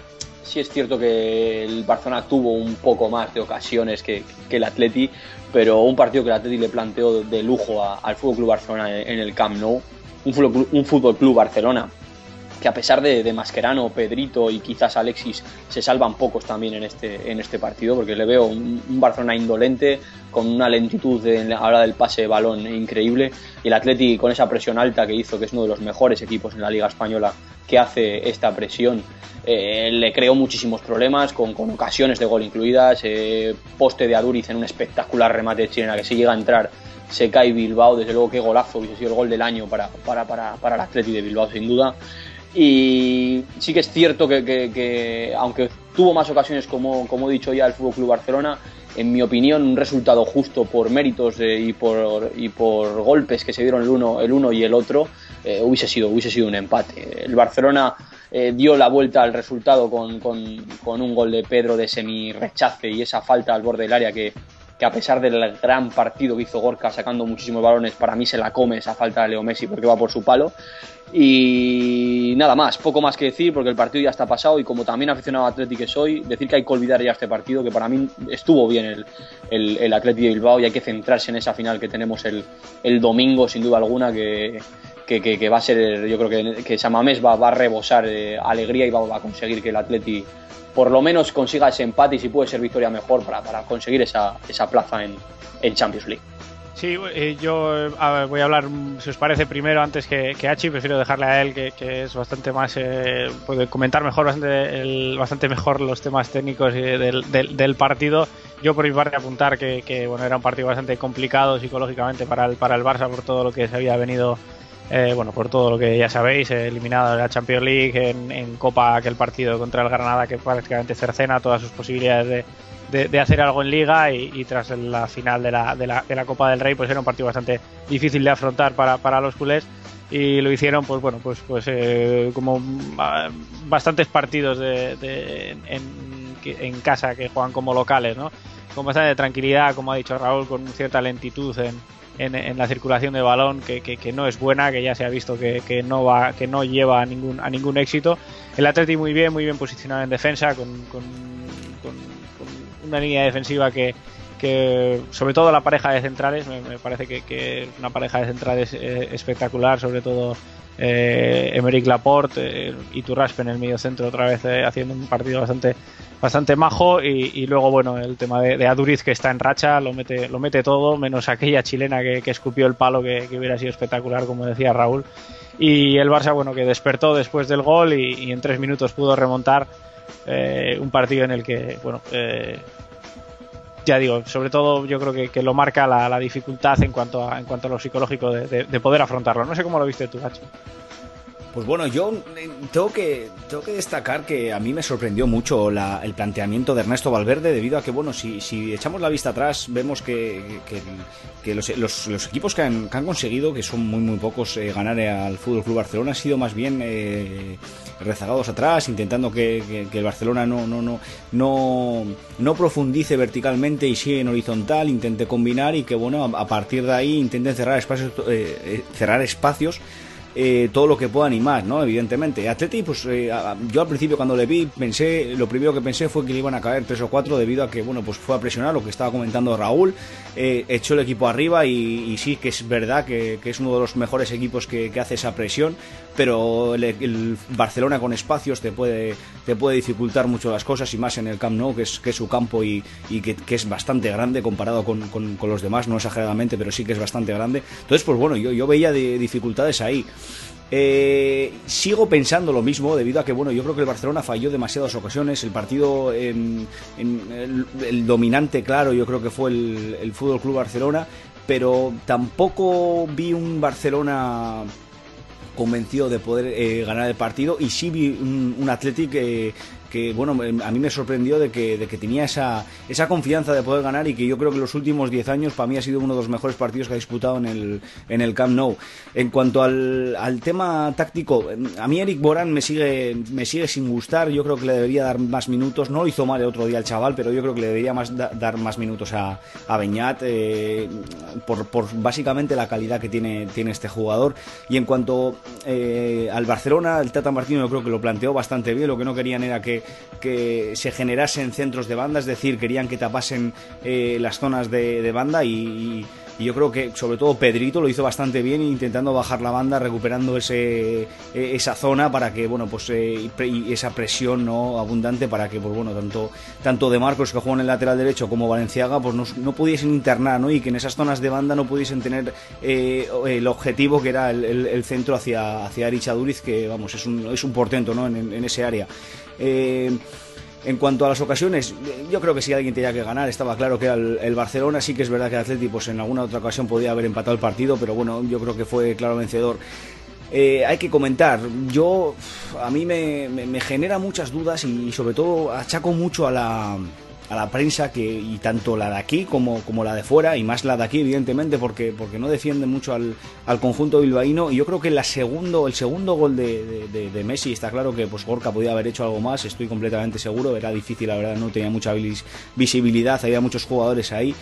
sí es cierto que el Barcelona tuvo un poco más de ocasiones que, el Atleti, pero un partido que el Atleti le planteó de lujo al Fútbol Club Barcelona en, el Camp Nou, un un Fútbol Club Barcelona que a pesar de, de Mascherano, Pedrito y quizás Alexis se salvan pocos también en este, en este partido, porque le veo un, un Barcelona indolente, con una lentitud de, a la hora del pase de balón increíble, y el Atleti con esa presión alta que hizo, que es uno de los mejores equipos en la Liga Española que hace esta presión, eh, le creó muchísimos problemas, con, con ocasiones de gol incluidas, eh, poste de Aduriz en un espectacular remate de chilena que si llega a entrar se cae Bilbao, desde luego qué golazo, hubiese sido el gol del año para, para, para, para el Atleti de Bilbao sin duda. Y sí que es cierto que, que- que, aunque tuvo más ocasiones, como, como he dicho ya, el Fútbol Club Barcelona, en mi opinión, un resultado justo por méritos eh, y, por, y por golpes que se dieron el uno, el uno y el otro, eh, hubiese, sido, hubiese sido un empate. El Barcelona eh, dio la vuelta al resultado con, con- con un gol de Pedro de semi-rechace y esa falta al borde del área que, que a pesar del gran partido que hizo Gorka sacando muchísimos balones, para mí se la come esa falta de Leo Messi porque va por su palo. Y nada más, poco más que decir porque el partido ya está pasado y como también aficionado a Atleti que soy, decir que hay que olvidar ya este partido, que para mí estuvo bien el, el, el Atleti de Bilbao y hay que centrarse en esa final que tenemos el, el domingo sin duda alguna que, que, va a ser, yo creo que, que Samamés va, va a rebosar eh, alegría y va, va a conseguir que el Atleti por lo menos consiga ese empate y si puede ser victoria mejor para, para conseguir esa, esa plaza en, en Champions League. Sí, eh, yo eh, voy a hablar, mm, si os parece, primero antes que, que Hachi, prefiero dejarle a él, que, es bastante más, eh, puede comentar mejor, bastante, el- bastante mejor los temas técnicos eh, del partido. Yo por mi parte apuntar que, que, bueno, era un partido bastante complicado psicológicamente para el, para el Barça por todo lo que se había venido, eh, bueno, por todo lo que ya sabéis, eh, eliminado de la Champions League, en, Copa aquel partido contra el Granada que prácticamente cercena todas sus posibilidades de, de, de hacer algo en liga y, tras la final de la, Copa del Rey pues era un partido bastante difícil de afrontar para, los culés y lo hicieron pues bueno pues pues eh, como ah, bastantes partidos de, de- en, en casa que juegan como locales no con bastante tranquilidad como ha dicho Raúl con cierta lentitud en, en, la circulación de balón que, que- no es buena que ya se ha visto que, que no va que no lleva a ningún a ningún éxito. El Atleti muy bien muy bien posicionado en defensa con- con una línea defensiva que que sobre todo la pareja de centrales me, parece que, una pareja de centrales eh, espectacular sobre todo eh, Emerick Laporte eh, y Turraspe en el medio centro otra vez eh, haciendo un partido bastante bastante majo y, luego bueno el tema de, Aduriz que está en racha lo mete lo mete todo menos aquella chilena que, escupió el palo que, hubiera sido espectacular como decía Raúl. Y el Barça bueno que despertó después del gol y, y en tres minutos pudo remontar eh, un partido en el que bueno eh, digo, sobre todo yo creo que, lo marca la, dificultad en cuanto a, en cuanto a lo psicológico de poder afrontarlo. No sé cómo lo viste tú, Nacho. Pues bueno, yo eh, tengo que, tengo que destacar que a mí me sorprendió mucho la- el planteamiento de Ernesto Valverde debido a que, bueno, si, si echamos la vista atrás, vemos que, que- que los, los- equipos que han, que han conseguido, que son muy, muy pocos, eh, ganar al Fútbol Club Barcelona han sido más bien eh, rezagados atrás, intentando que, el Barcelona no, no, no, no, no profundice verticalmente y sigue en horizontal, intente combinar y que, bueno, a, a partir de ahí intenten cerrar espacios, eh, cerrar espacios eh, todo lo que puedan y más, ¿no? Evidentemente. Atleti, pues eh, yo al principio cuando le vi, pensé, lo primero que pensé fue que le iban a caer tres o cuatro debido a que, bueno, pues fue a presionar lo que estaba comentando Raúl, eh, echó el equipo arriba y, sí que es verdad que, es uno de los mejores equipos que hace esa presión, pero el, el Barcelona con espacios te puede, te puede dificultar mucho las cosas y más en el Camp Nou, que es, que es su campo y, que, es bastante grande comparado con, con- los demás, no exageradamente, pero sí que es bastante grande. Entonces, pues bueno, yo, yo veía de- dificultades ahí. Eh, sigo pensando lo mismo debido a que bueno yo creo que el Barcelona falló demasiadas ocasiones el partido en, en el, el dominante claro yo creo que fue el, el Fútbol Club Barcelona pero tampoco vi un Barcelona convencido de poder eh, ganar el partido y sí vi un, un Athletic que, que, bueno em, a mí me sorprendió de que, de que tenía esa, esa confianza de poder ganar y que yo creo que los últimos 10 años para mí ha sido uno de los mejores partidos que ha disputado en el, en el Camp Nou. En cuanto al, al tema táctico em, a mí Eric Borán me sigue, me sigue sin gustar. Yo creo que le debería dar más minutos. No lo hizo mal el otro día el chaval pero yo creo que le debería dar más minutos a, a Beñat eh, por, por básicamente la calidad que tiene, tiene este jugador. Y en cuanto eh, al Barcelona el Tata Martino yo creo que lo planteó bastante bien. Lo que no querían era que, que se generasen centros de banda es decir querían que tapasen eh, las zonas de, de banda y, yo creo que sobre todo Pedrito lo hizo bastante bien intentando bajar la banda recuperando ese eh, esa zona para que bueno pues eh, y esa presión no abundante para que pues bueno tanto tanto de Marcos que juega en el lateral derecho como Valenciaga pues no, no pudiesen internar ¿no? y que en esas zonas de banda no pudiesen tener eh, el objetivo que era el, centro hacia hacia Erich Aduriz que vamos es un, es un portento ¿no? en ese área Eh, en cuanto a las ocasiones, yo creo que si alguien tenía que ganar, estaba claro que era el, el Barcelona. Sí que es verdad que el Atleti pues, en alguna otra ocasión podía haber empatado el partido, pero bueno, yo creo que fue claro vencedor. Eh, hay que comentar, yo a mí me genera muchas dudas y, sobre todo achaco mucho a la, a la prensa que y tanto la de aquí como, como la de fuera y más la de aquí evidentemente porque, porque no defiende mucho al, al conjunto bilbaíno y yo creo que la segundo, el segundo gol de, Messi está claro que pues Gorka podía haber hecho algo más estoy completamente seguro era difícil la verdad no tenía mucha vis- visibilidad había muchos jugadores ahí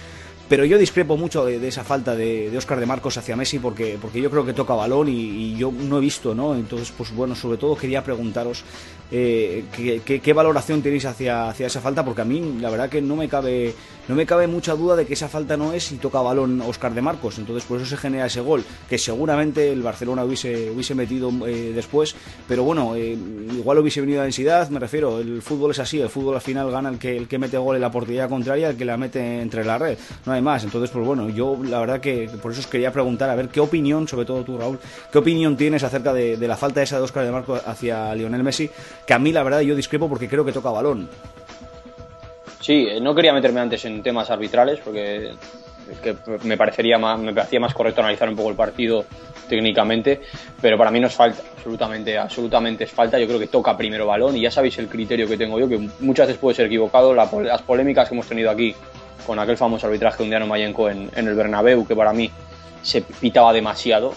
pero yo discrepo mucho de, esa falta de, Oscar de Marcos hacia Messi porque, porque yo creo que toca balón y yo no he visto, ¿no? Entonces, pues bueno, sobre todo quería preguntaros eh, ¿qué, valoración tenéis hacia, hacia esa falta, porque a mí la verdad que no me cabe no me cabe mucha duda de que esa falta no es si toca balón Oscar de Marcos, entonces por eso se genera ese gol, que seguramente el Barcelona hubiese, hubiese metido eh, después, pero bueno, eh, igual hubiese venido a densidad, me refiero, el fútbol es así, el fútbol al final gana el que, el que mete gol en la portería contraria, el que la mete entre la red, no hay más, entonces pues bueno, yo la verdad que por eso os quería preguntar, a ver qué opinión, sobre todo tú Raúl, qué opinión tienes acerca de, de la falta esa de Oscar de Marcos hacia Lionel Messi, que a mí la verdad yo discrepo porque creo que toca balón. Sí, eh, no quería meterme antes en temas arbitrales porque que me parecería más, me parecía más correcto analizar un poco el partido técnicamente, pero para mí no es falta, absolutamente, absolutamente es falta. Yo creo que toca primero balón y ya sabéis el criterio que tengo yo, que muchas veces puede ser equivocado. La las polémicas que hemos tenido aquí con aquel famoso arbitraje de Undiano Mayenco en, en el Bernabéu, que para mí se pitaba demasiado,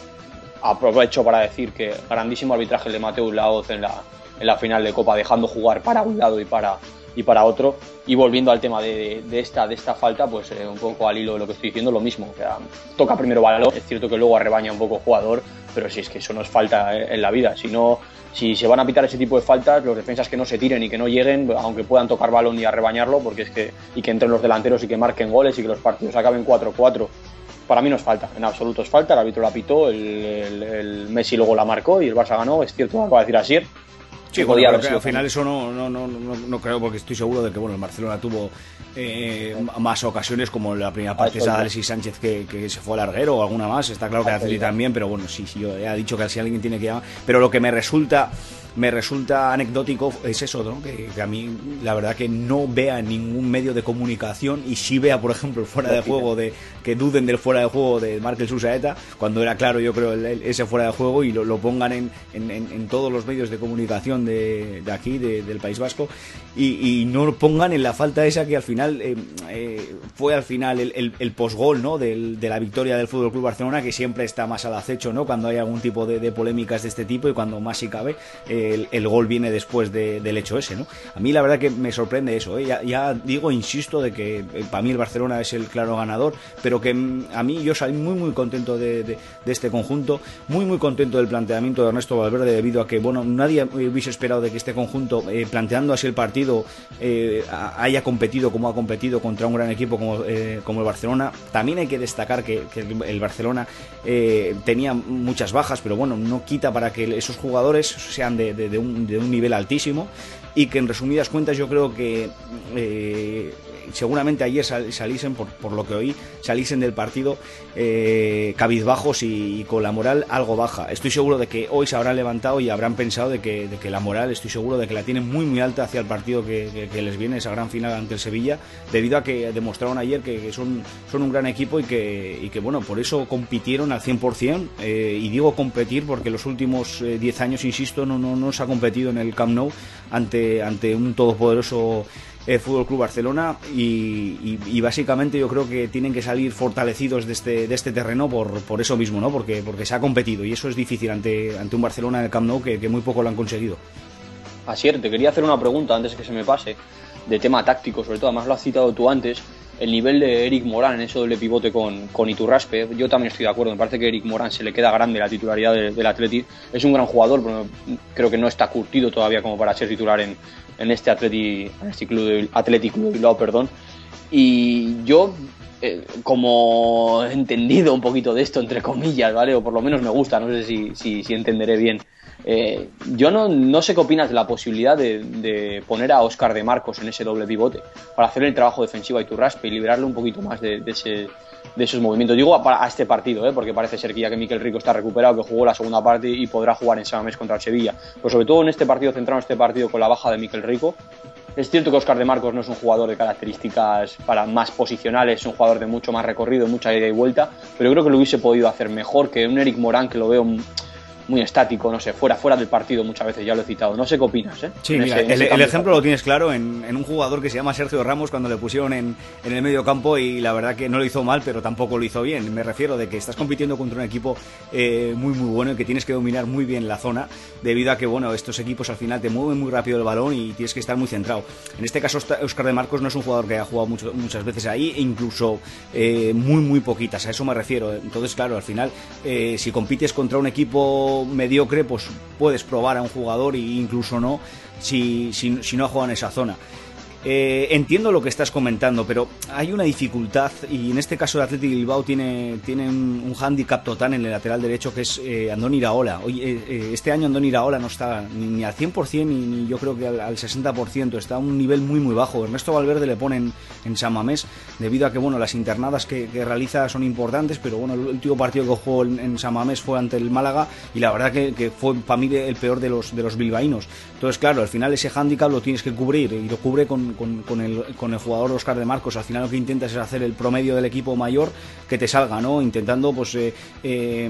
aprovecho para decir que grandísimo arbitraje el de Mateus Laoz en la, en la final de Copa, dejando jugar para un lado y para, y para otro. Y volviendo al tema de, de esta, de esta falta, pues eh, un poco al hilo de lo que estoy diciendo, lo mismo. O sea, toca primero balón, es cierto que luego arrebaña un poco el jugador, pero si es que eso no es falta en la vida. Si no, si se van a pitar ese tipo de faltas, los defensas que no se tiren y que no lleguen, aunque puedan tocar balón y arrebañarlo, porque es que, y que entren los delanteros y que marquen goles y que los partidos acaben 4-4. Para mí no es falta, en absoluto es falta. El árbitro la pitó, el, el- el Messi luego la marcó y el Barça ganó. Es cierto, va a decir así. Sí, bueno, podía creo haber que sido al final eso no, no, no, no, no creo porque estoy seguro de que bueno el Barcelona tuvo eh, más ocasiones como la primera parte de. Alexis Sánchez que, que se fue al larguero o alguna más está claro que también pero bueno sí sí yo he dicho que si alguien tiene que llamar pero lo que me resulta me resulta anecdótico es eso ¿no? que, que a mí la verdad que no vea ningún medio de comunicación y sí vea por ejemplo el fuera de juego de que duden del fuera de juego de Markel Susaeta cuando era claro yo creo el- el- ese fuera de juego y lo, lo pongan en, en- todos los medios de comunicación de, de aquí de- del País Vasco y, y no lo pongan en la falta esa que al final eh, eh, fue al final el, el, posgol ¿no? Del- de la victoria del Fútbol Club Barcelona que siempre está más al acecho ¿no? cuando hay algún tipo de, de polémicas de este tipo y cuando más si cabe el, gol viene después de- del hecho ese ¿no? a mí la verdad que me sorprende eso ¿eh? ya, digo insisto de que eh, para mí el Barcelona es el claro ganador pero que mm, a mí yo salí muy muy contento de, este conjunto muy muy contento del planteamiento de Ernesto Valverde debido a que bueno nadie hubiese esperado de que este conjunto eh, planteando así el partido haya competido como ha competido contra un gran equipo como, como el Barcelona también hay que destacar que, el el Barcelona tenía muchas bajas pero bueno no quita para que esos jugadores sean de, de- un, de un nivel altísimo y que en resumidas cuentas yo creo que eh, seguramente ayer sal- saliesen, por, por lo que oí, saliesen del partido eh, cabizbajos y, con la moral algo baja. Estoy seguro de que hoy se habrán levantado y habrán pensado de que, de que la moral, estoy seguro de que la tienen muy muy alta hacia el partido que, les viene, esa gran final ante el Sevilla, debido a que demostraron ayer que, son, son un gran equipo y que, y que bueno, por eso compitieron al 100%, eh, y digo competir porque los últimos eh, 10 años, insisto, no, no, no se ha competido en el Camp Nou ante, ante un todopoderoso el Fútbol Club Barcelona y básicamente yo creo que tienen que salir fortalecidos de este, de este terreno por, por eso mismo, ¿no? Porque, porque se ha competido y eso es difícil ante, ante un Barcelona en el Camp Nou que, que muy poco lo han conseguido. Asier, te quería hacer una pregunta antes que se me pase, de tema táctico, sobre todo, además lo has citado tú antes, el nivel de Eric Morán en ese doble pivote con, con Iturraspe, yo también estoy de acuerdo, me parece que Eric Morán se le queda grande la titularidad de- del Atleti, es un gran jugador, pero creo que no está curtido todavía como para ser titular en, en este Atleti, en este club de, de Bilbao, perdón, y yo eh, como he entendido un poquito de esto, entre comillas, ¿vale? O por lo menos me gusta, no sé si, si entenderé bien. Eh, yo no, sé qué opinas de la posibilidad de, poner a Oscar de Marcos en ese doble pivote para hacer el trabajo defensivo a Iturraspe y liberarle un poquito más de, de esos movimientos. Digo a, este partido, ¿eh? porque parece ser que ya que Miquel Rico está recuperado, que jugó la segunda parte y podrá jugar en Samamés contra el Sevilla. Pero sobre todo en este partido, centrado en este partido con la baja de Miquel Rico, es cierto que Oscar de Marcos no es un jugador de características para más posicionales, es un jugador de mucho más recorrido, mucha ida y vuelta, pero yo creo que lo hubiese podido hacer mejor que un Eric Morán que lo veo muy estático, no sé, fuera, fuera del partido muchas veces, ya lo he citado. No sé qué opinas, ¿eh? Sí, mira, ese- el, el ejemplo lo tienes claro en, en un jugador que se llama Sergio Ramos cuando le pusieron en, en el medio campo y la verdad que no lo hizo mal, pero tampoco lo hizo bien. Me refiero de que estás compitiendo contra un equipo eh, muy muy bueno y que tienes que dominar muy bien la zona debido a que bueno estos equipos al final te mueven muy rápido el balón y tienes que estar muy centrado. En este caso Oscar de Marcos no es un jugador que haya jugado mucho- muchas veces ahí, e incluso eh, muy muy poquitas, a eso me refiero. Entonces claro, al final eh, si compites contra un equipo mediocre pues puedes probar a un jugador e incluso no si, si, si no ha jugado en esa zona. Eh, entiendo lo que estás comentando, pero hay una dificultad y en este caso el Athletic Bilbao tiene, tiene un, un hándicap total en el lateral derecho que es eh, Andón Iraola. Hoy, eh, eh, este año Andón Iraola no está ni, al 100% ni, ni yo creo que al, al 60%, está a un nivel muy muy bajo. Ernesto Valverde le pone en, San Mamés debido a que bueno las internadas que, realiza son importantes, pero bueno el último partido que jugó en, en San Mamés fue ante el Málaga y la verdad que, que fue para mí el peor de los, de los bilbaínos. Entonces claro, al final ese hándicap lo tienes que cubrir y lo cubre con, con, con el, con el jugador Oscar de Marcos. Al final lo que intentas es hacer el promedio del equipo mayor que te salga, ¿no? Intentando pues eh, eh,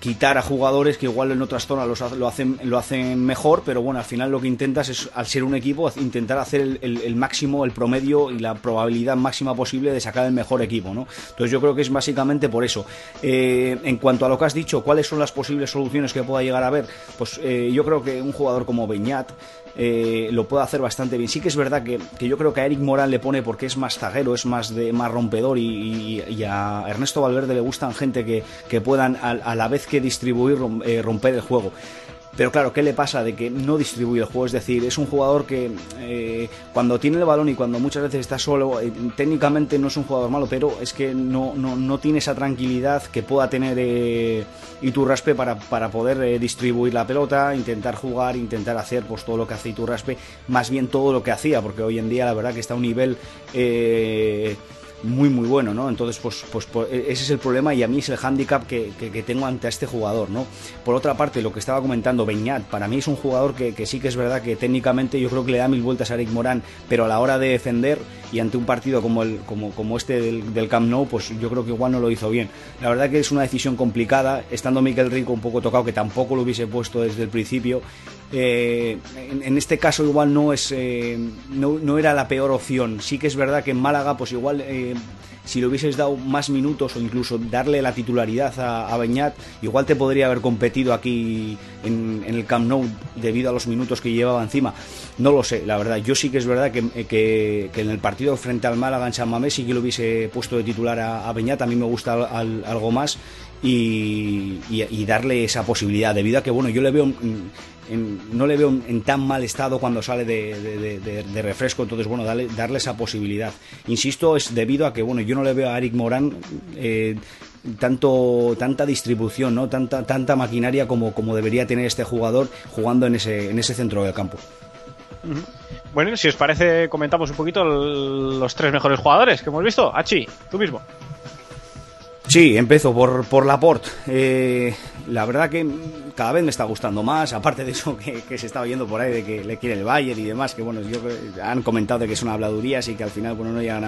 quitar a jugadores que igual en otras zonas lo hacen, lo hacen mejor, pero bueno, al final lo que intentas es, al ser un equipo, intentar hacer el máximo, el promedio y la probabilidad máxima posible de sacar el mejor equipo, ¿no? Entonces yo creo que es básicamente por eso. Eh, en cuanto a lo que has dicho, ¿cuáles son las posibles soluciones que pueda llegar a haber? Pues eh, yo creo que un jugador como Beñat eh, lo puede hacer bastante bien. Sí que es verdad que, que yo creo que a Eric Morán le pone porque es más zaguero, es más de más rompedor y, a Ernesto Valverde le gustan gente que, que puedan a, a la vez que distribuir eh, romper el juego. Pero claro, ¿qué le pasa de que no distribuye el juego? Es decir, es un jugador que eh, cuando tiene el balón y cuando muchas veces está solo, eh, técnicamente no es un jugador malo, pero es que no, no, no tiene esa tranquilidad que pueda tener eh, Iturraspe para, para poder eh, distribuir la pelota, intentar jugar, intentar hacer pues todo lo que hace Iturraspe, más bien todo lo que hacía, porque hoy en día la verdad que está a un nivel... muy muy bueno, ¿no? Entonces, pues, pues, pues, ese es el problema y a mí es el hándicap que, que- que tengo ante este jugador, ¿no? Por otra parte, lo que estaba comentando Beñat, para mí es un jugador que, que sí que es verdad que técnicamente yo creo que le da mil vueltas a Eric Morán, pero a la hora de defender y ante un partido como este del, del Camp Nou, pues yo creo que igual no lo hizo bien. La verdad que es una decisión complicada, estando Miquel Rico un poco tocado, que tampoco lo hubiese puesto desde el principio. Eh, en, este caso igual eh, no era la peor opción. Sí que es verdad que en Málaga, pues igual eh, si le hubieses dado más minutos o incluso darle la titularidad a, a Beñat, igual te podría haber competido aquí en, en el Camp Nou debido a los minutos que llevaba encima. No lo sé, la verdad. Yo sí que es verdad que, que- que en el partido frente al Málaga en San Mamés sí que lo hubiese puesto de titular a, a. A mí me gusta al- al- algo más y, darle esa posibilidad, debido a que, bueno, yo le veo. en- en- no le veo en tan mal estado cuando sale de refresco, entonces bueno, darle, darle esa posibilidad. Insisto, es debido a que bueno, yo no le veo a Eric Morán eh, tanto tanta distribución, ¿no? tanta, tanta maquinaria como, como debería tener este jugador jugando en ese, en ese centro del campo. Bueno, si os parece, comentamos un poquito los tres mejores jugadores que hemos visto. Achi, tú mismo. Sí, empiezo por, por Laporte. Eh, la verdad que cada vez me está gustando más, aparte de eso que, se está oyendo por ahí de que le quiere el Bayern y demás, que bueno, yo han comentado que son habladurías y que al final bueno, no llegan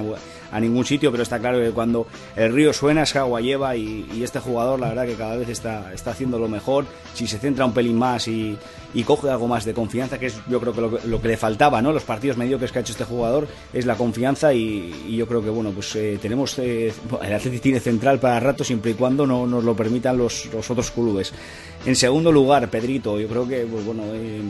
a, ningún sitio, pero está claro que cuando el río suena es agua lleva y, y este jugador la verdad que cada vez está, está haciendo lo mejor, si se centra un pelín más y, y coge algo más de confianza, que es yo creo que lo, que le faltaba, ¿no? Los partidos mediocres que ha hecho este jugador es la confianza y, yo creo que bueno, pues eh, tenemos eh, el Atleti tiene central para rato siempre y cuando no nos lo permitan los, otros clubes. En segundo lugar, Pedrito, yo creo que pues, bueno, eh,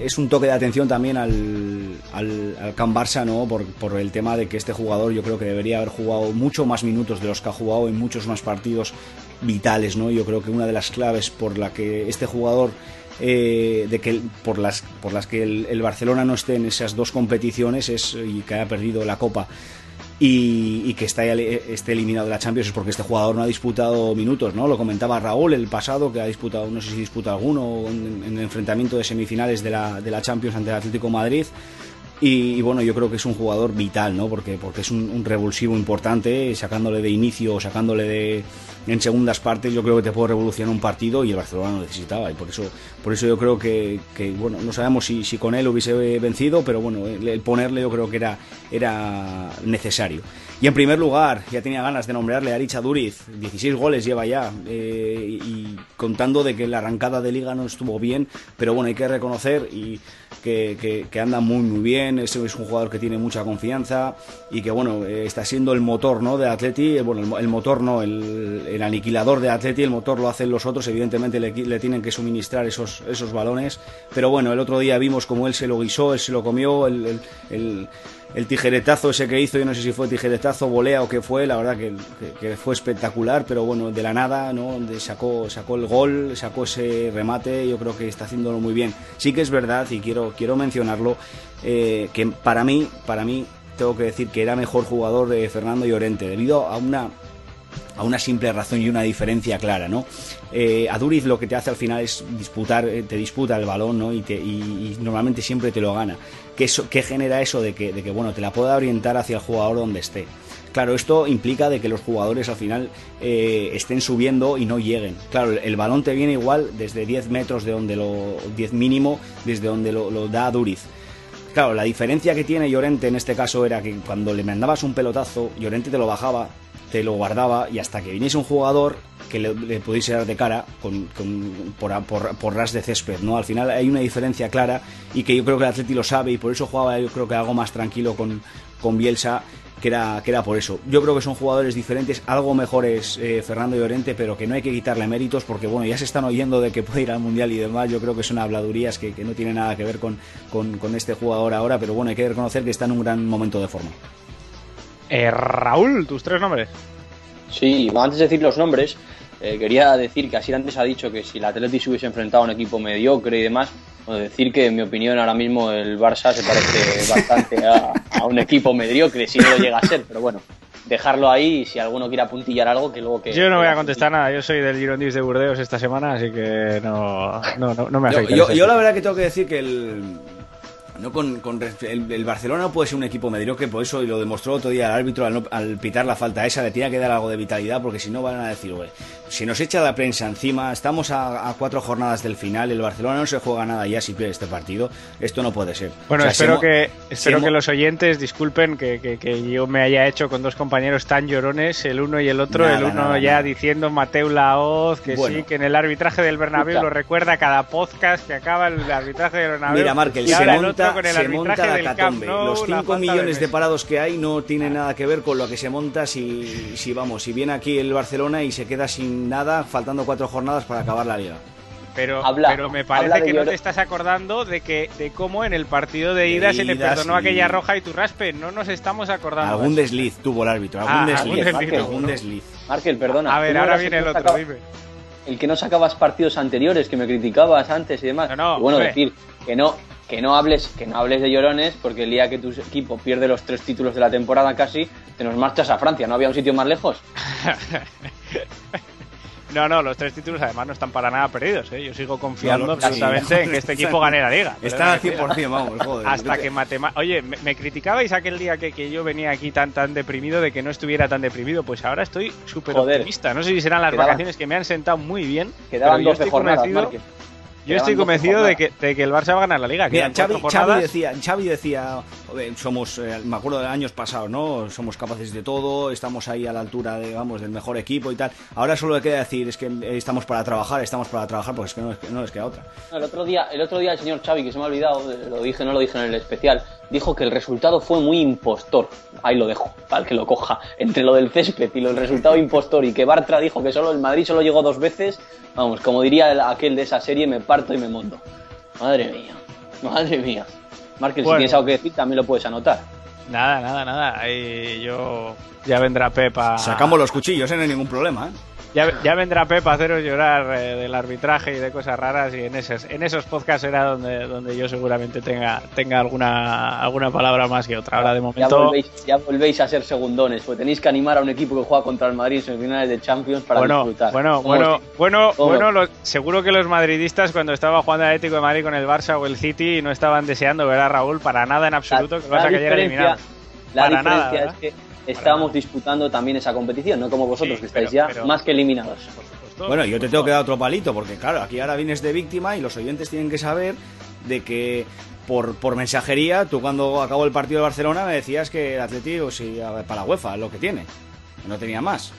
es un toque de atención también al, al, al Can Barça, ¿no? Por, por el tema de que este jugador yo creo que debería haber jugado mucho más minutos de los que ha jugado en muchos más partidos vitales, ¿no? Yo creo que una de las claves por la que este jugador eh, de que por las por las que el, el Barcelona no esté en esas dos competiciones es y que haya perdido la Copa y, que está, esté eliminado de la Champions es porque este jugador no ha disputado minutos, ¿no? Lo comentaba Raúl el pasado, que ha disputado, no sé si disputa alguno en, en el enfrentamiento de semifinales de la, de la Champions ante el Atlético Madrid. Y, y bueno, yo creo que es un jugador vital, ¿no? Porque, porque es un, revulsivo importante, sacándole de inicio o sacándole de en segundas partes, yo creo que te puede revolucionar un partido y el Barcelona lo necesitaba. Y por eso, por eso yo creo que, que, bueno, no sabemos si, si con él hubiese vencido, pero bueno, el, el ponerle yo creo que era, era necesario. Y en primer lugar, ya tenía ganas de nombrarle a Richa Duriz, 16 goles lleva ya, eh, y contando de que la arrancada de liga no estuvo bien, pero bueno, hay que reconocer y que, que- que anda muy muy bien, es, es un jugador que tiene mucha confianza y que bueno, eh, está siendo el motor ¿no? de Atleti, eh, bueno, el, el motor no, el, el aniquilador de Atleti, el motor lo hacen los otros, evidentemente le, le tienen que suministrar esos, esos balones, pero bueno, el otro día vimos como él se lo guisó, él se lo comió, el, el- el- tijeretazo ese que hizo, yo no sé si fue tijeretazo, volea o qué fue, la verdad que, fue espectacular, pero bueno, de la nada, ¿no? Sacó, sacó el gol, sacó ese remate, yo creo que está haciéndolo muy bien. Sí que es verdad, y quiero, quiero mencionarlo, eh, que para mí, para mí, tengo que decir que era mejor jugador de Fernando Llorente, debido a una a una simple razón y una diferencia clara, ¿no? Eh, a lo que te hace al final es disputar, eh, te disputa el balón, ¿no? Y normalmente siempre te lo gana. ¿Qué, eso, qué genera eso de que, de que, bueno, te la pueda orientar hacia el jugador donde esté? Claro, esto implica de que los jugadores al final eh, estén subiendo y no lleguen. Claro, el, el balón te viene igual desde 10 metros de donde lo, 10 mínimo, desde donde lo, lo da Duriz. Claro, la diferencia que tiene Llorente en este caso era que cuando le mandabas un pelotazo, Llorente te lo bajaba, lo guardaba y hasta que viniese un jugador que le, pudiese dar de cara con, por, ras de césped, ¿no? Al final hay una diferencia clara y que yo creo que el Atleti lo sabe y por eso jugaba yo creo que algo más tranquilo con, con Bielsa que era, que era por eso. Yo creo que son jugadores diferentes, algo mejores eh, Fernando Llorente, pero que no hay que quitarle méritos porque, bueno, ya se están oyendo de que puede ir al Mundial y demás. Yo creo que son habladurías que, que no tienen nada que ver con, con, con este jugador ahora, pero bueno, hay que reconocer que está en un gran momento de forma. Eh, Raúl, tus tres nombres. Sí, antes de decir los nombres, eh, quería decir que así antes ha dicho que si el Atleti se hubiese enfrentado a un equipo mediocre y demás, bueno, decir que en mi opinión ahora mismo el Barça se parece bastante a, a un equipo mediocre si no lo llega a ser, pero bueno, dejarlo ahí y si alguno quiere apuntillar algo que luego que... Yo no voy a contestar nada, yo soy del Girondins de Burdeos esta semana, así que no, no, no, no me afecta. yo- la verdad que tengo que decir que el. No con, con el, el Barcelona puede ser un equipo mediocre, por eso y lo demostró otro día el árbitro al, no- al pitar la falta esa, le tiene que dar algo de vitalidad, porque si no van a decir, "Oye, si nos echa la prensa encima, estamos a, a cuatro jornadas del final, el Barcelona no se juega nada ya si pierde este partido, esto no puede ser. Bueno, O sea, espero, se que, se espero que los oyentes disculpen que, que- que yo me haya hecho con dos compañeros tan llorones, el uno y el otro, Nada, el uno nada, ya nada. diciendo Mateu Laoz, que Bueno. sí, que en el arbitraje del Bernabéu lo recuerda cada podcast que acaba el arbitraje del Bernabéu. Mira, Markel, se monta, el se monta la catombe. Nou, Los la 5 falta millones de parados que hay no tienen nada que ver con lo que se monta si, si vamos, si viene aquí el Barcelona y se queda sin nada, faltando cuatro jornadas para acabar la liga. Pero, Habla- pero me parece que no te estás acordando de que de cómo en el partido de De ida se le ida, perdonó sí. aquella roja y tu raspe. No nos estamos acordando. Algún desliz tuvo el árbitro, algún Ah, desliz, algún desliz, algún, ¿no? desliz. Markel, perdona. A ver, ¿tú no ahora viene el no otro, sacaba- dime. el que no sacabas partidos anteriores que me criticabas antes y demás. No, no, y bueno, hombre. decir que no que no hables que no hables de llorones porque el día que tu equipo pierde los tres títulos de la temporada casi te nos marchas a Francia. ¿No había un sitio más lejos? No, no, los tres títulos además no están para nada perdidos. ¿eh? Yo sigo confiando No, absolutamente en que este equipo gane la liga. Está al Perdona, 100%, vamos, joder. Hasta que matema Oye, me, me criticabais aquel día que, que yo venía aquí tan tan deprimido de que no estuviera tan deprimido. Pues ahora estoy súper optimista. No sé si serán las Quedaban- vacaciones que me han sentado muy bien. Quedaban pero yo 12 estoy jornadas. Yo estoy Quedaban 12 convencido de que, de que el Barça va a ganar la liga. Mira, Xavi, Xavi decía, Xavi decía, "Joder, somos, eh, me acuerdo de años pasados, ¿no? Somos capaces de todo, estamos ahí a la altura, de, vamos, del mejor equipo y tal. Ahora solo le queda decir, es que eh, estamos para trabajar, estamos para trabajar, porque es que no, es que no les queda otra. El otro día, el otro día el señor Xavi, que se me ha olvidado, eh, lo dije, no lo dije en el especial, dijo que el resultado fue muy impostor. Ahí lo dejo, para que lo coja. Entre lo del césped y lo del resultado impostor y que Bartra dijo que solo el Madrid solo llegó dos veces, vamos, como diría el- aquel de esa serie, me parto y me monto. Madre mía, madre mía. Markel, Bueno. si tienes algo que decir, también lo puedes anotar. Nada, nada, nada. Ahí yo. Ya vendrá Pepa. Sacamos los cuchillos, ¿eh? no hay ningún problema, ¿eh? Ya, ya vendrá Pep a haceros llorar eh, del arbitraje y de cosas raras y en esos, en esos podcasts será donde, donde yo seguramente tenga, tenga alguna, alguna palabra más que otra. Ahora de Ya momento... volvéis, ya volvéis a ser segundones, pues tenéis que animar a un equipo que juega contra el Madrid en semifinales de Champions para Bueno, disfrutar. bueno, bueno, bueno, ¿Cómo? bueno, seguro que los madridistas cuando estaba jugando el Atlético de Madrid con el Barça o el City no estaban deseando ver a Raúl para nada en absoluto que el Barça cayera eliminado. la Para diferencia nada, ¿verdad? es que estábamos disputando también esa competición, no como vosotros Sí, que estáis pero- ya pero- más que eliminados. Por supuesto. Bueno, yo te tengo que dar otro palito, porque claro, aquí ahora vienes de víctima y los oyentes tienen que saber de que por, por mensajería, tú cuando acabó el partido de Barcelona me decías que el Atlético, sí, para la UEFA, es lo que tiene. que No tenía más.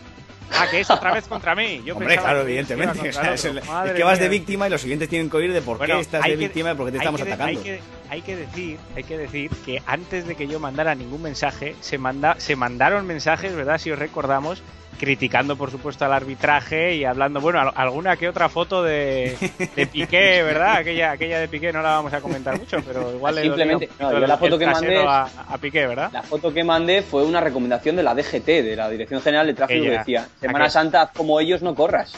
Ah, que es otra vez contra mí. Yo Hombre, claro, evidentemente. o sea, es, el- que vas de víctima y los oyentes tienen que oír de por qué Bueno, estás de que- víctima y por qué te estamos que atacando. Hay que, hay que decir, hay que decir que antes de que yo mandara ningún mensaje, se manda, se mandaron mensajes, ¿verdad? Si os recordamos, criticando por supuesto al arbitraje y hablando, bueno, al- alguna que otra foto de, de Piqué, ¿verdad? Aquella, aquella de Piqué no la vamos a comentar mucho, pero igual le Simplemente, no, yo la foto que mandé a, a Piqué, ¿verdad? La foto que mandé fue una recomendación de la DGT, de la Dirección General de Tráfico, que decía, Semana. Santa, haz como ellos, no corras.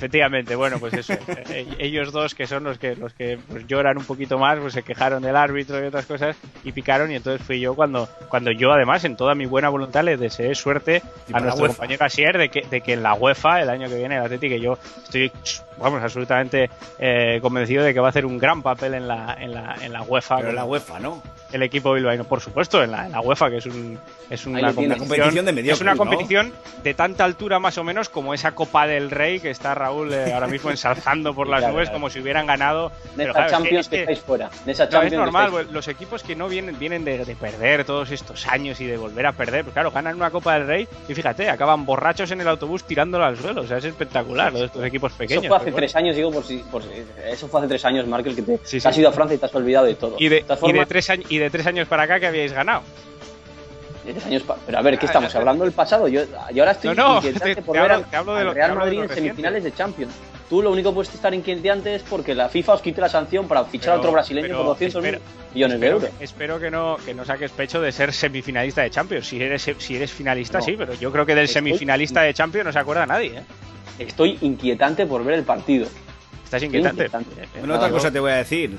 Efectivamente, bueno, pues eso. eh, ellos dos, que son los que los que pues, lloran un poquito más, pues se quejaron del árbitro y otras cosas y picaron. Y entonces fui yo cuando, cuando yo, además, en toda mi buena voluntad, le deseé suerte Y a nuestro compañero Asier de que, de que en la UEFA, el año que viene, el Atlético, que yo estoy, vamos, absolutamente eh, convencido de que va a hacer un gran papel en la, en la, en la UEFA. Pero la UEFA, ¿no? El equipo bilbaíno. Por supuesto, en la, en la UEFA, que es, un, es una. Competición de es una ¿no? competición de tanta altura más o menos como esa Copa del Rey que está Raúl eh, ahora mismo ensalzando por las Claro, nubes claro. como si hubieran ganado. De Pero esta claro, es que- Champions es que, que- estáis fuera. De esa Champions es normal, pues, los equipos que no vienen, vienen de, de perder todos estos años y de volver a perder, pues claro, ganan una Copa del Rey y fíjate, acaban borrachos en el autobús tirándolo al suelo. O sea, es espectacular lo de estos equipos pequeños. Eso fue hace bueno. tres años, digo, por si, por si- Eso fue hace tres años, Markel, que te Sí, has ido a Francia y te has olvidado de todo. Y de, todas y, de tres años, de tres años para acá que habíais ganado. de tres años Pero a ver, ¿qué estamos hablando del pasado? Yo, yo ahora estoy No, no, inquietante te- por te ver hablo- al- te hablo de al Real hablo de Madrid lo en reciente. semifinales de Champions. Tú lo único que puedes estar inquietante es porque la FIFA os quite la sanción para fichar a Pero- otro brasileño pero por 200 espera- millones de Espero, euros. que- espero que no que no saques pecho de ser semifinalista de Champions. Si eres si eres finalista, No. sí, pero yo creo que del Estoy- semifinalista de Champions no se acuerda nadie. ¿eh? Estoy inquietante por ver el partido. Estás inquietante. inquietante. Bueno, otra cosa te voy a decir.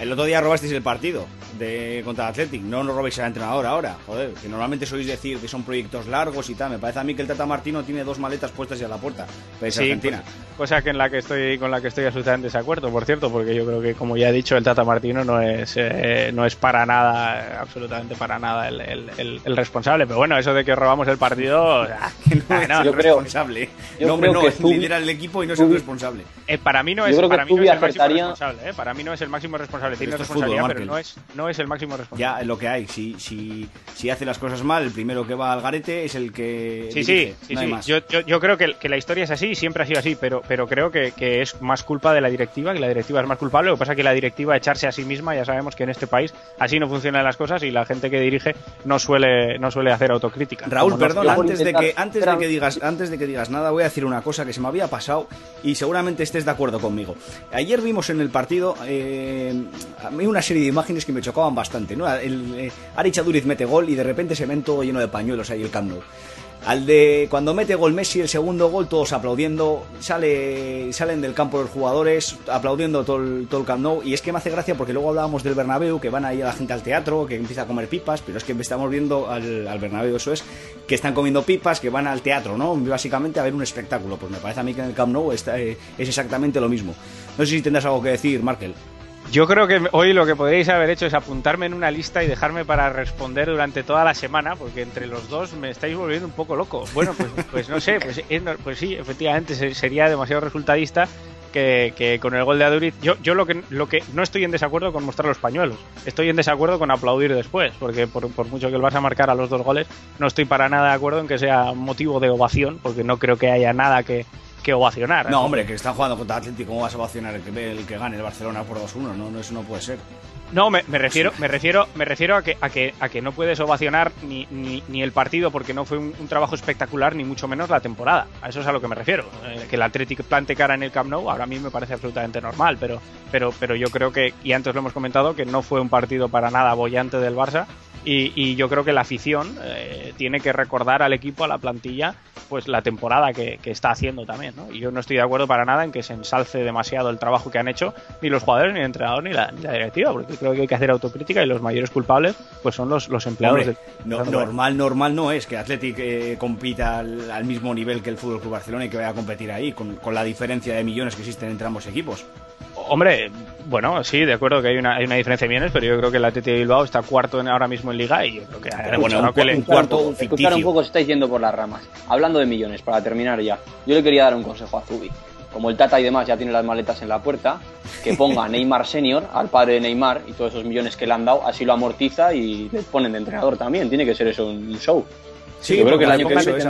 El otro día robasteis el partido de contra el Athletic. No nos robéis al entrenador ahora. Joder, que normalmente sois decir que son proyectos largos y tal. Me parece a mí que el Tata Martino tiene dos maletas puestas ya a la puerta. Pero es Sí, Argentina. pues, cosa que en la que estoy con la que estoy absolutamente de desacuerdo, por cierto, porque yo creo que como ya he dicho el Tata Martino no es eh, no es para nada, eh, absolutamente para nada el, el- el- el responsable. Pero bueno, eso de que robamos el partido, ah, Que no ah, es no, el yo creo- responsable. yo no, creo no, que Zubi- lidera el equipo y no es el Zubi- responsable. eh, para mí no es, para mí no es el máximo responsable, eh, para mí no es el máximo responsable, tiene Esto es responsabilidad, fútbol, pero no es no es el máximo responsable. Ya lo que hay. Si, si, si hace las cosas mal, el primero que va al garete es el que. Sí, dirige, sí, sí, no hay sí. más. Yo, yo, yo creo que, que la historia es así siempre ha sido así, pero, pero creo que, que es más culpa de la directiva, que la directiva es más culpable. Lo que pasa es que la directiva echarse a sí misma, ya sabemos que en este país así no funcionan las cosas y la gente que dirige no suele, no suele hacer autocrítica. Raúl, perdón, antes de que antes de que digas antes de que digas nada, voy a decir una cosa que se me había pasado y seguramente estés de acuerdo conmigo. Ayer vimos en el partido eh, a mí una serie de imágenes que me chocaban bastante, ¿no? El, eh, Aduriz mete gol y de repente se ven todo lleno de pañuelos ahí el Camp Nou. Al de cuando mete gol Messi el segundo gol todos aplaudiendo, sale salen del campo los jugadores aplaudiendo todo el, todo Camp Nou y es que me hace gracia porque luego hablábamos del Bernabéu que van ahí a la gente al teatro, que empieza a comer pipas, pero es que estamos viendo al, al Bernabéu eso es que están comiendo pipas, que van al teatro, ¿no? Básicamente a ver un espectáculo. Pues me parece a mí que en el Camp Nou está, eh, es exactamente lo mismo. No sé si tendrás algo que decir, Markel. Yo creo que hoy lo que podríais haber hecho es apuntarme en una lista y dejarme para responder durante toda la semana, porque entre los dos me estáis volviendo un poco loco. Bueno, pues, pues no sé, pues, es no- pues sí, efectivamente se- sería demasiado resultadista que, que con el gol de Aduriz. Yo, yo lo que lo que no estoy en desacuerdo con mostrar los pañuelos, estoy en desacuerdo con aplaudir después, porque por, por mucho que el Barça marcara los dos goles, no estoy para nada de acuerdo en que sea motivo de ovación, porque no creo que haya nada que, que ovacionar. No, hombre, que están jugando contra Atlético, ¿cómo vas a ovacionar el que, el que gane el Barcelona por 2-1? No, no, eso no puede ser. No, me, me refiero, me refiero, me refiero a que, a que, a que no puedes ovacionar ni, ni, ni el partido porque no fue un, un trabajo espectacular, ni mucho menos la temporada. A eso es a lo que me refiero. Eh, que el Athletic plante cara en el Camp Nou, ahora a mí me parece absolutamente normal, pero, pero, pero yo creo que, y antes lo hemos comentado, que no fue un partido para nada bollante del Barça. Y, y yo creo que la afición eh, tiene que recordar al equipo, a la plantilla, pues la temporada que, que está haciendo también, ¿no? Y yo no estoy de acuerdo para nada en que se ensalce demasiado el trabajo que han hecho ni los jugadores, ni el entrenador, ni la, ni la directiva, porque creo que hay que hacer autocrítica y los mayores culpables pues son los, los empleados Hombre, del- no- normal, normal no es que Athletic eh, compita al, al mismo nivel que el Fútbol Club Barcelona y que vaya a competir ahí, con, con la diferencia de millones que existen entre ambos equipos. Hombre, bueno, sí, de acuerdo que hay una, hay una diferencia de millones, pero yo creo que el Athletic de Bilbao está cuarto en, ahora mismo en Liga y yo creo que... Pero bueno, un que le- un cuarto un poco, escuchar un ficticio. poco, se estáis yendo por las ramas. Hablando de millones, para terminar ya, yo le quería dar un consejo a Zubi. Como el Tata y demás ya tiene las maletas en la puerta, que ponga a Neymar Senior, al padre de Neymar, y todos esos millones que le han dado, así lo amortiza y le ponen de entrenador también. Tiene que ser eso un show. Sí, yo creo que el año que viene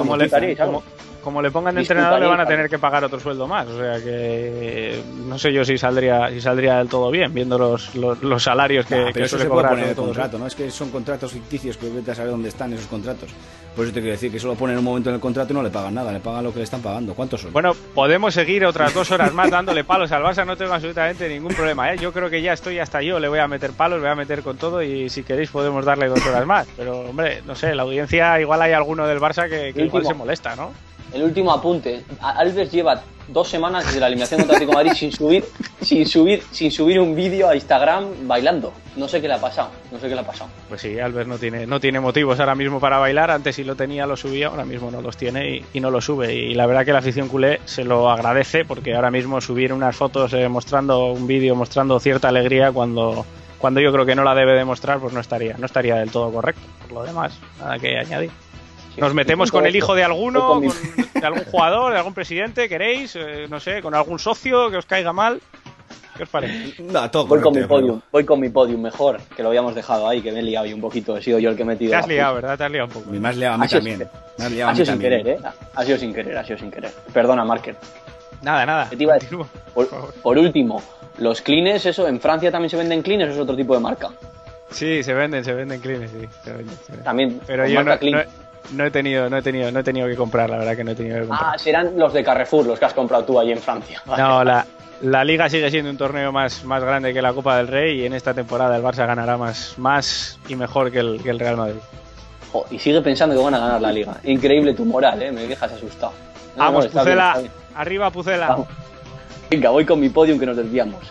como, le, le pongan de entrenador le van a tener que pagar otro sueldo más. O sea que no sé yo si saldría si saldría del todo bien, viendo los, los, los salarios que, Nah, que pero eso se puede poner en el contrato, ¿no? Es que son contratos ficticios que vete a saber dónde están esos contratos. Por eso te quiero decir que solo ponen un momento en el contrato y no le pagan nada, le pagan lo que le están pagando. ¿Cuántos son? Bueno, podemos seguir otras dos horas más dándole palos al Barça, no tengo absolutamente ningún problema. ¿eh? Yo creo que ya estoy hasta yo, le voy a meter palos, voy a meter con todo y si queréis podemos darle dos horas más. Pero, hombre, no sé, la audiencia, igual hay alguno del Barça que, que igual se molesta, ¿no? El último apunte. Alves lleva dos semanas desde la eliminación contra Atlético Madrid sin subir, sin subir, sin subir un vídeo a Instagram bailando. No sé qué le ha pasado. No sé qué le ha pasado. Pues sí, Albert no tiene, no tiene motivos ahora mismo para bailar. Antes sí lo tenía, lo subía, ahora mismo no los tiene y, y no lo sube. Y la verdad que la afición culé se lo agradece porque ahora mismo subir unas fotos eh, mostrando un vídeo, mostrando cierta alegría cuando, cuando yo creo que no la debe demostrar, pues no estaría, no estaría del todo correcto. Por lo demás, nada que añadir. Nos metemos con el hijo de alguno, con mi- con- de algún jugador, de algún presidente, queréis, Eh, no sé, con algún socio que os caiga mal. ¿Qué os parece? No, todo Voy con mi podium, voy con mi podium mejor, que lo habíamos dejado ahí, que me he liado y un poquito, he sido yo el que he metido. Te has liado, puta. ¿verdad? Te has liado un poco. Me has liado a mí Ha sido también. sin- Me has liado a Ha sido sin también. querer, ¿eh? Ha sido sin querer, ha sido sin querer. Perdona, Marker. Nada, nada. ¿Qué te iba a decir? Continúa, Por, por favor. por último, los cleans, eso, ¿en Francia también se venden cleans o es otro tipo de marca? Sí, se venden, se venden cleans, sí. Se venden, se venden. También, Pero yo marca no, clean. no he- no he tenido, no he tenido, no he tenido que comprar, la verdad que no he tenido que comprar. Ah, serán los de Carrefour, los que has comprado tú allí en Francia. Vale. No, la, la liga sigue siendo un torneo más, más grande que la Copa del Rey y en esta temporada el Barça ganará más, más y mejor que el, que el Real Madrid. Jo, y sigue pensando que van a ganar la liga. Increíble tu moral, ¿eh? Me dejas asustado. No, Vamos, Pucela, bien. arriba Pucela. Vamos. Venga, voy con mi podium que nos desviamos.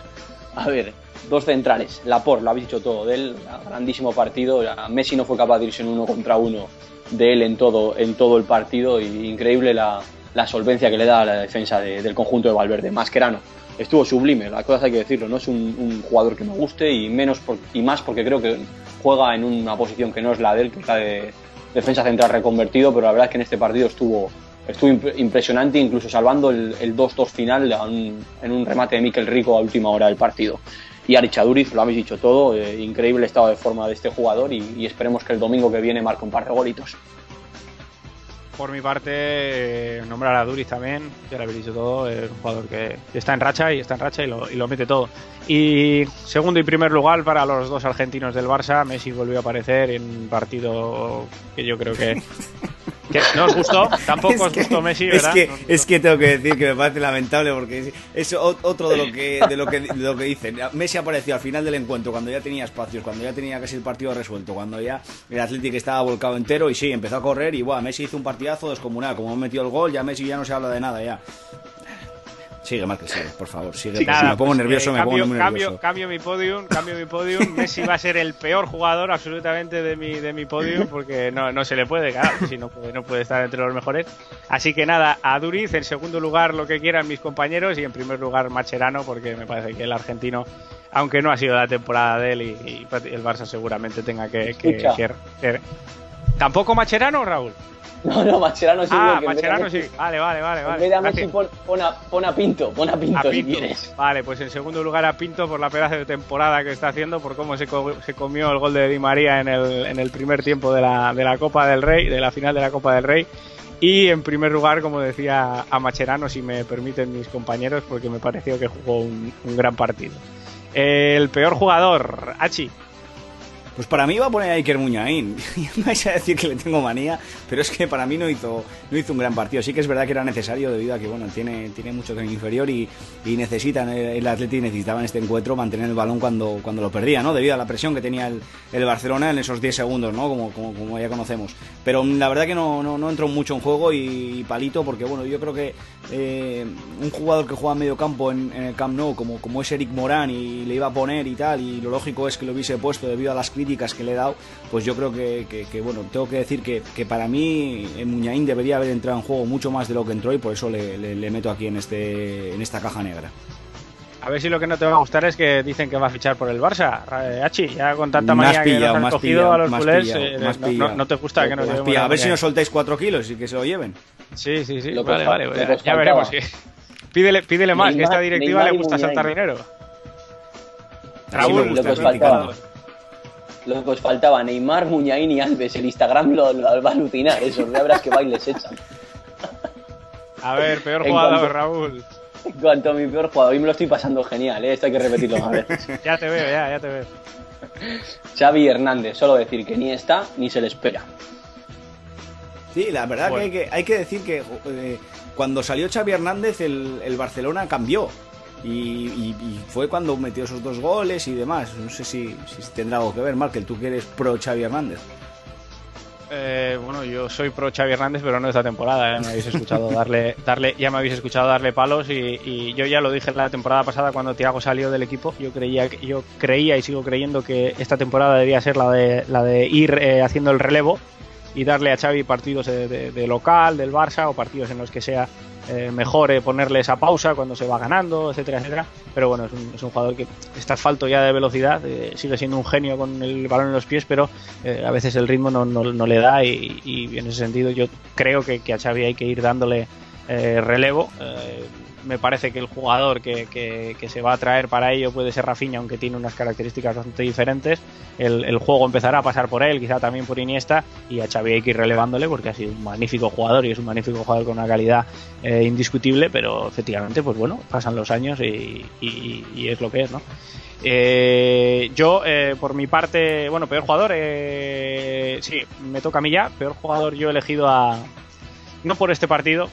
A ver, dos centrales. Laporte, lo habéis dicho todo de él. Grandísimo partido. Messi no fue capaz de irse en uno contra uno de él en todo, en todo el partido. Y increíble la, la solvencia que le da a la defensa de- del conjunto de Valverde. Mascherano. Estuvo sublime, las cosas hay que decirlo. No es un, jugador que me guste y, menos por- y más porque creo que juega en una posición que no es la de él, que es de defensa central reconvertido. Pero la verdad es que en este partido estuvo, estuvo imp- impresionante, incluso salvando el, el 2-2 final en un remate de Mikel Rico a última hora del partido. Y Arichaduriz, lo habéis dicho todo, eh, increíble estado de forma de este jugador y, y esperemos que el domingo que viene marque un par de golitos. Por mi parte, eh, nombrar a Duriz también, ya lo habéis dicho todo, es un jugador que está en racha y está en racha y lo, y lo mete todo. Y segundo y primer lugar para los dos argentinos del Barça, Messi volvió a aparecer en un partido que yo creo que... no os gustó, tampoco os que- gustó Messi, es que, No os es que tengo que decir que me parece lamentable porque es, es otro de lo que de lo que, de lo que dicen. Messi apareció al final del encuentro cuando ya tenía espacios, cuando ya tenía casi el partido resuelto, cuando ya el Atlético estaba volcado entero y sí, empezó a correr y buah, Messi hizo un partidazo descomunal. Como metió el gol, ya Messi ya no se habla de nada ya. Sigue, Marque, sigue, por favor, sigue. Nada, si me pongo pues, nervioso, eh, me cambio, pongo muy cambio, nervioso. cambio mi podium, cambio mi podium. Messi va a ser el peor jugador absolutamente de mi, de mi podium porque no, no se le puede, claro, si no puede, no puede estar entre los mejores. Así que nada, a Duriz, en segundo lugar lo que quieran mis compañeros y en primer lugar Macherano porque me parece que el argentino, aunque no ha sido la temporada de él y, y el Barça seguramente tenga que... que- que- ¿Tampoco Macherano, Raúl? No, no, Mascherano sí. Ah, que Macherano Messi- sí. Vale, vale, vale. En vale. vez de a Messi Gracias. pon, pon a, pon a Pinto, pon a Pinto, A si Pinto. quieres. Vale, pues en segundo lugar a Pinto por la pedazo de temporada que está haciendo, por cómo se, co- se comió el gol de Di María en el, en el primer tiempo de la, de la Copa del Rey, de la final de la Copa del Rey. Y en primer lugar, como decía a Macherano, si me permiten mis compañeros, porque me pareció que jugó un, un gran partido. El peor jugador, Hachi. Pues para mí iba a poner a Iker Muñain. me vais a decir que le tengo manía, pero es que para mí no hizo, no hizo un gran partido. Sí que es verdad que era necesario debido a que bueno tiene, tiene mucho tren inferior y, y necesitan, el, el Atleti necesitaba en este encuentro mantener el balón cuando, cuando lo perdía, ¿no? Debido a la presión que tenía el, el Barcelona en esos 10 segundos, ¿no? Como, como, como ya conocemos. Pero la verdad que no, no, no entró mucho en juego y, palito porque bueno, yo creo que eh, un jugador que juega en medio campo en, el Camp Nou como, como es Eric Morán y le iba a poner y tal y lo lógico es que lo hubiese puesto debido a las críticas que le he dado, pues yo creo que, bueno, tengo que decir que, para mí eh, Muñain debería haber entrado en juego mucho más de lo que entró y por eso le- le meto aquí en, este, en esta caja negra. A ver si lo que no te va a gustar es que dicen que va a fichar por el Barça. Eh, Hachi, ya con tanta manía que nos han más cogido pillado, a los culés, eh, no- no, pillado. no te gusta que nos la a ver si nos soltáis 4 kilos y que se lo lleven. Sí, sí, sí. Lo que Vale, vale. pues ya, veremos. Pídele, pídele más, que Neymar- esta directiva Neymar le gusta saltar dinero. Raúl, lo que os faltaba. Lo que os faltaba, Neymar, Muñain y Alves. El Instagram lo, lo va a alucinar, eso. Ya verás que bailes echan. A ver, peor jugador, Raúl. En cuanto a mi peor jugador, hoy me lo estoy pasando genial, ¿eh? esto hay que repetirlo más veces. Ya te veo, ya, ya te veo. Xavi Hernández, solo decir que ni está ni se le espera. Sí, la verdad Bueno. que hay, que hay que decir que eh, cuando salió Xavi Hernández el, el Barcelona cambió. Y, y- y fue cuando metió esos dos goles y demás. No sé si, si tendrá algo que ver, Markel, tú que eres pro Xavi Hernández. Eh, bueno, yo soy pro Xavi Hernández, pero no esta temporada. ¿eh? Me habéis escuchado darle, darle, ya me habéis escuchado darle palos y, yo ya lo dije la temporada pasada cuando Thiago salió del equipo. Yo creía, yo creía y sigo creyendo que esta temporada debía ser la de, la de ir eh, haciendo el relevo y darle a Xavi partidos de- de local, del Barça o partidos en los que sea eh, mejore ponerle esa pausa cuando se va ganando, etcétera, etcétera. Pero bueno, es un, es un jugador que está falto ya de velocidad, eh, sigue siendo un genio con el balón en los pies, pero eh, a veces el ritmo no, no- le da y, en ese sentido yo creo que a Xavi hay que ir dándole eh, relevo. Eh, me parece que el jugador que, que- se va a traer para ello puede ser Rafinha, aunque tiene unas características bastante diferentes. El, juego empezará a pasar por él, quizá también por Iniesta, y a Xavi que ir relevándole porque ha sido un magnífico jugador y es un magnífico jugador con una calidad eh, indiscutible, pero efectivamente, pues bueno, pasan los años y, es lo que es, ¿no? Yo, por mi parte, bueno, peor jugador, sí, me toca a mí ya, peor jugador yo he elegido a, no por este partido,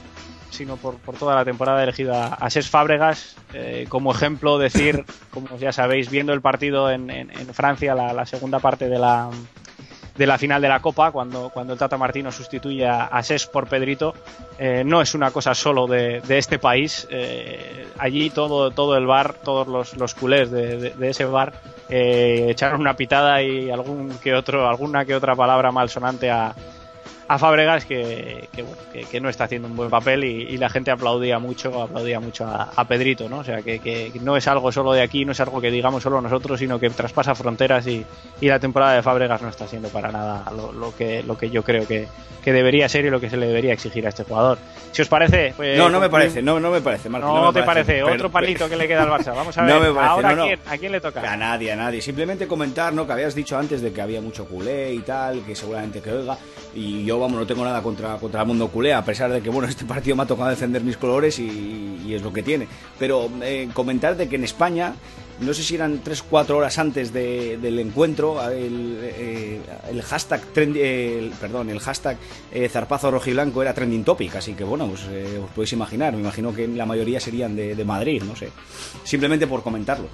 sino por, por toda la temporada he elegido a, Cesc Fábregas eh, como ejemplo, decir, como ya sabéis, viendo el partido en, en- Francia, la, la segunda parte de la, de la final de la Copa, cuando, cuando el Tata Martino sustituye a, Cesc por Pedrito, eh, no es una cosa solo de, de este país. eh, allí todo, todo el bar, todos los, los culés de, de- ese bar echaron una pitada y algún que otro, alguna que otra palabra malsonante a, a Fábregas que, que, bueno, que, que no está haciendo un buen papel y, y la gente aplaudía mucho, aplaudía mucho a, a Pedrito, ¿no? O sea que, que no es algo solo de aquí, no es algo que digamos solo nosotros, sino que traspasa fronteras y, y la temporada de Fábregas no está siendo para nada lo, lo que, lo que yo creo que, que debería ser y lo que se le debería exigir a este jugador. Si os parece, pues, No, no me parece, no, no me parece, No, me te parece, otro palito que le queda al Barça. Vamos a No ver, me parece, ahora no. ¿a, quién, ¿a quién le toca? A nadie, a nadie. Simplemente comentar, ¿no? Que habías dicho antes de que había mucho culé y tal, que seguramente que oiga. Y yo, vamos, no tengo nada contra, contra el mundo culé, a pesar de que, bueno, este partido me ha tocado defender mis colores y, es lo que tiene. Pero eh, comentar de que en España, no sé si eran 3-4 horas antes de- del encuentro, el, eh, hashtag, trend- eh, el- perdón, el hashtag zarpazo rojiblanco era trending topic, así que, bueno, pues os podéis imaginar. Me imagino que la mayoría serían de Madrid, no sé. Simplemente por comentarlo.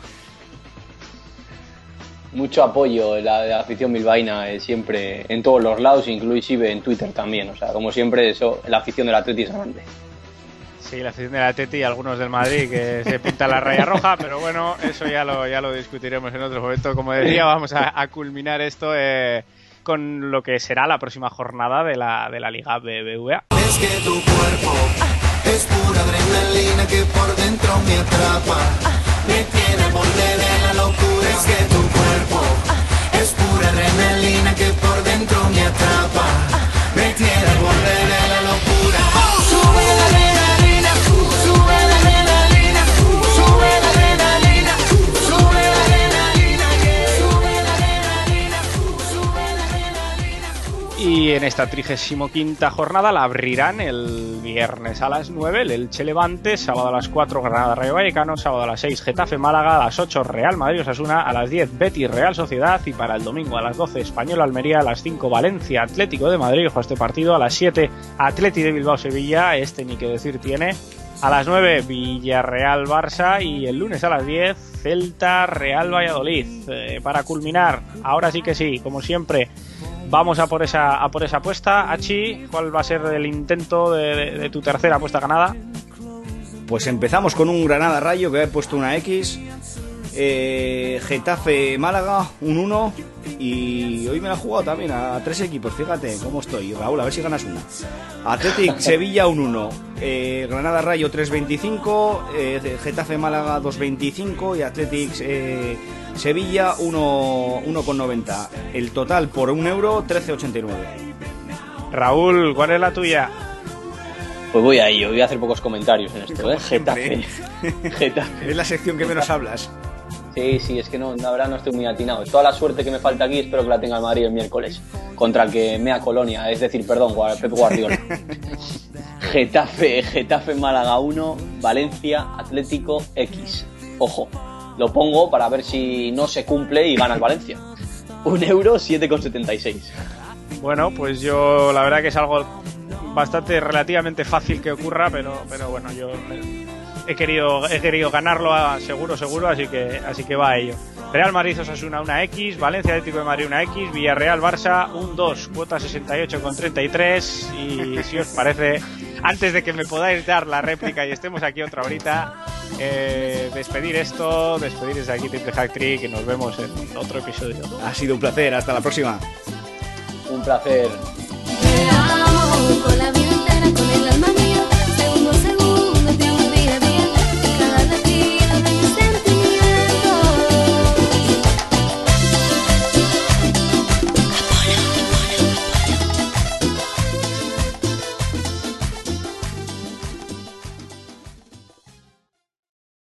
Mucho apoyo de la, de la afición bilbaína eh, siempre en todos los lados, inclusive en Twitter también. O sea, como siempre, eso, la afición del Atleti es grande. Sí, la afición de la Teti y algunos del Madrid que se pintan la raya roja, pero bueno, eso ya lo, ya lo discutiremos en otro momento. Como decía, vamos a, a culminar esto eh, con lo que será la próxima jornada de la, de la Liga BBVA. Es que tu cuerpo es pura adrenalina que por dentro me atrapa. Me tiene al borde de la locura. Es que tu cuerpo es pura adrenalina que por dentro me atrapa. Me tiene al borde de Y en esta 35 jornada la abrirán el viernes a las 9 el Elche Levante, sábado a las 4 Granada Rayo Vallecano, sábado a las 6 Getafe Málaga, a las 8 Real Madrid Osasuna, a las 10 Betis Real Sociedad y para el domingo a las 12 Español Almería, a las 5 Valencia Atlético de Madrid, ojo este partido, a las 7 Atleti de Bilbao Sevilla, este ni que decir tiene, a las 9 Villarreal Barça y el lunes a las 10 Celta Real Valladolid. Eh, para culminar, ahora sí que sí, como siempre, Vamos a por esa, a por esa apuesta. Achi, ¿cuál va a ser el intento de, tu tercera apuesta ganada? Pues empezamos con un Granada Rayo que he puesto una X. Eh, Getafe Málaga, un 1. Y hoy me la he jugado también a tres equipos, fíjate cómo estoy. Raúl, a ver si ganas una. Atletic Sevilla, un 1. Eh, Granada Rayo, 3.25. Eh, Getafe Málaga, 2.25. Y Atletic eh, Sevilla, 1 1,90. El total por un euro, 13,89. Raúl, ¿cuál es la tuya? Pues voy a ello, voy a hacer pocos comentarios en esto, ¿eh? Getafe. Getafe. Es la sección que menos hablas. Sí, sí, es que no, la verdad no estoy muy atinado. Toda la suerte que me falta aquí espero que la tenga el Madrid el miércoles. Contra el que mea Colonia, es decir, perdón, Pep Guardiola. Getafe, Getafe Málaga 1, Valencia Atlético X. Ojo, lo pongo para ver si no se cumple y gana el Valencia. Un euro 7,76. Bueno, pues yo la verdad que es algo bastante relativamente fácil que ocurra, pero, pero bueno, yo eh, he querido, he querido ganarlo a- seguro, seguro, así que, así que va a ello. Real Madrid Osasuna una X, Valencia Atlético de Madrid una X, Villarreal Barça un 2, cuota 68,33 y si os parece, antes de que me podáis dar la réplica y estemos aquí otra horita, eh, despedir esto, despedir desde aquí Triple Hack Trick, que nos vemos en otro episodio. Ha sido un placer, hasta la próxima. Un placer. Te amo con la vida entera, con el alma mía.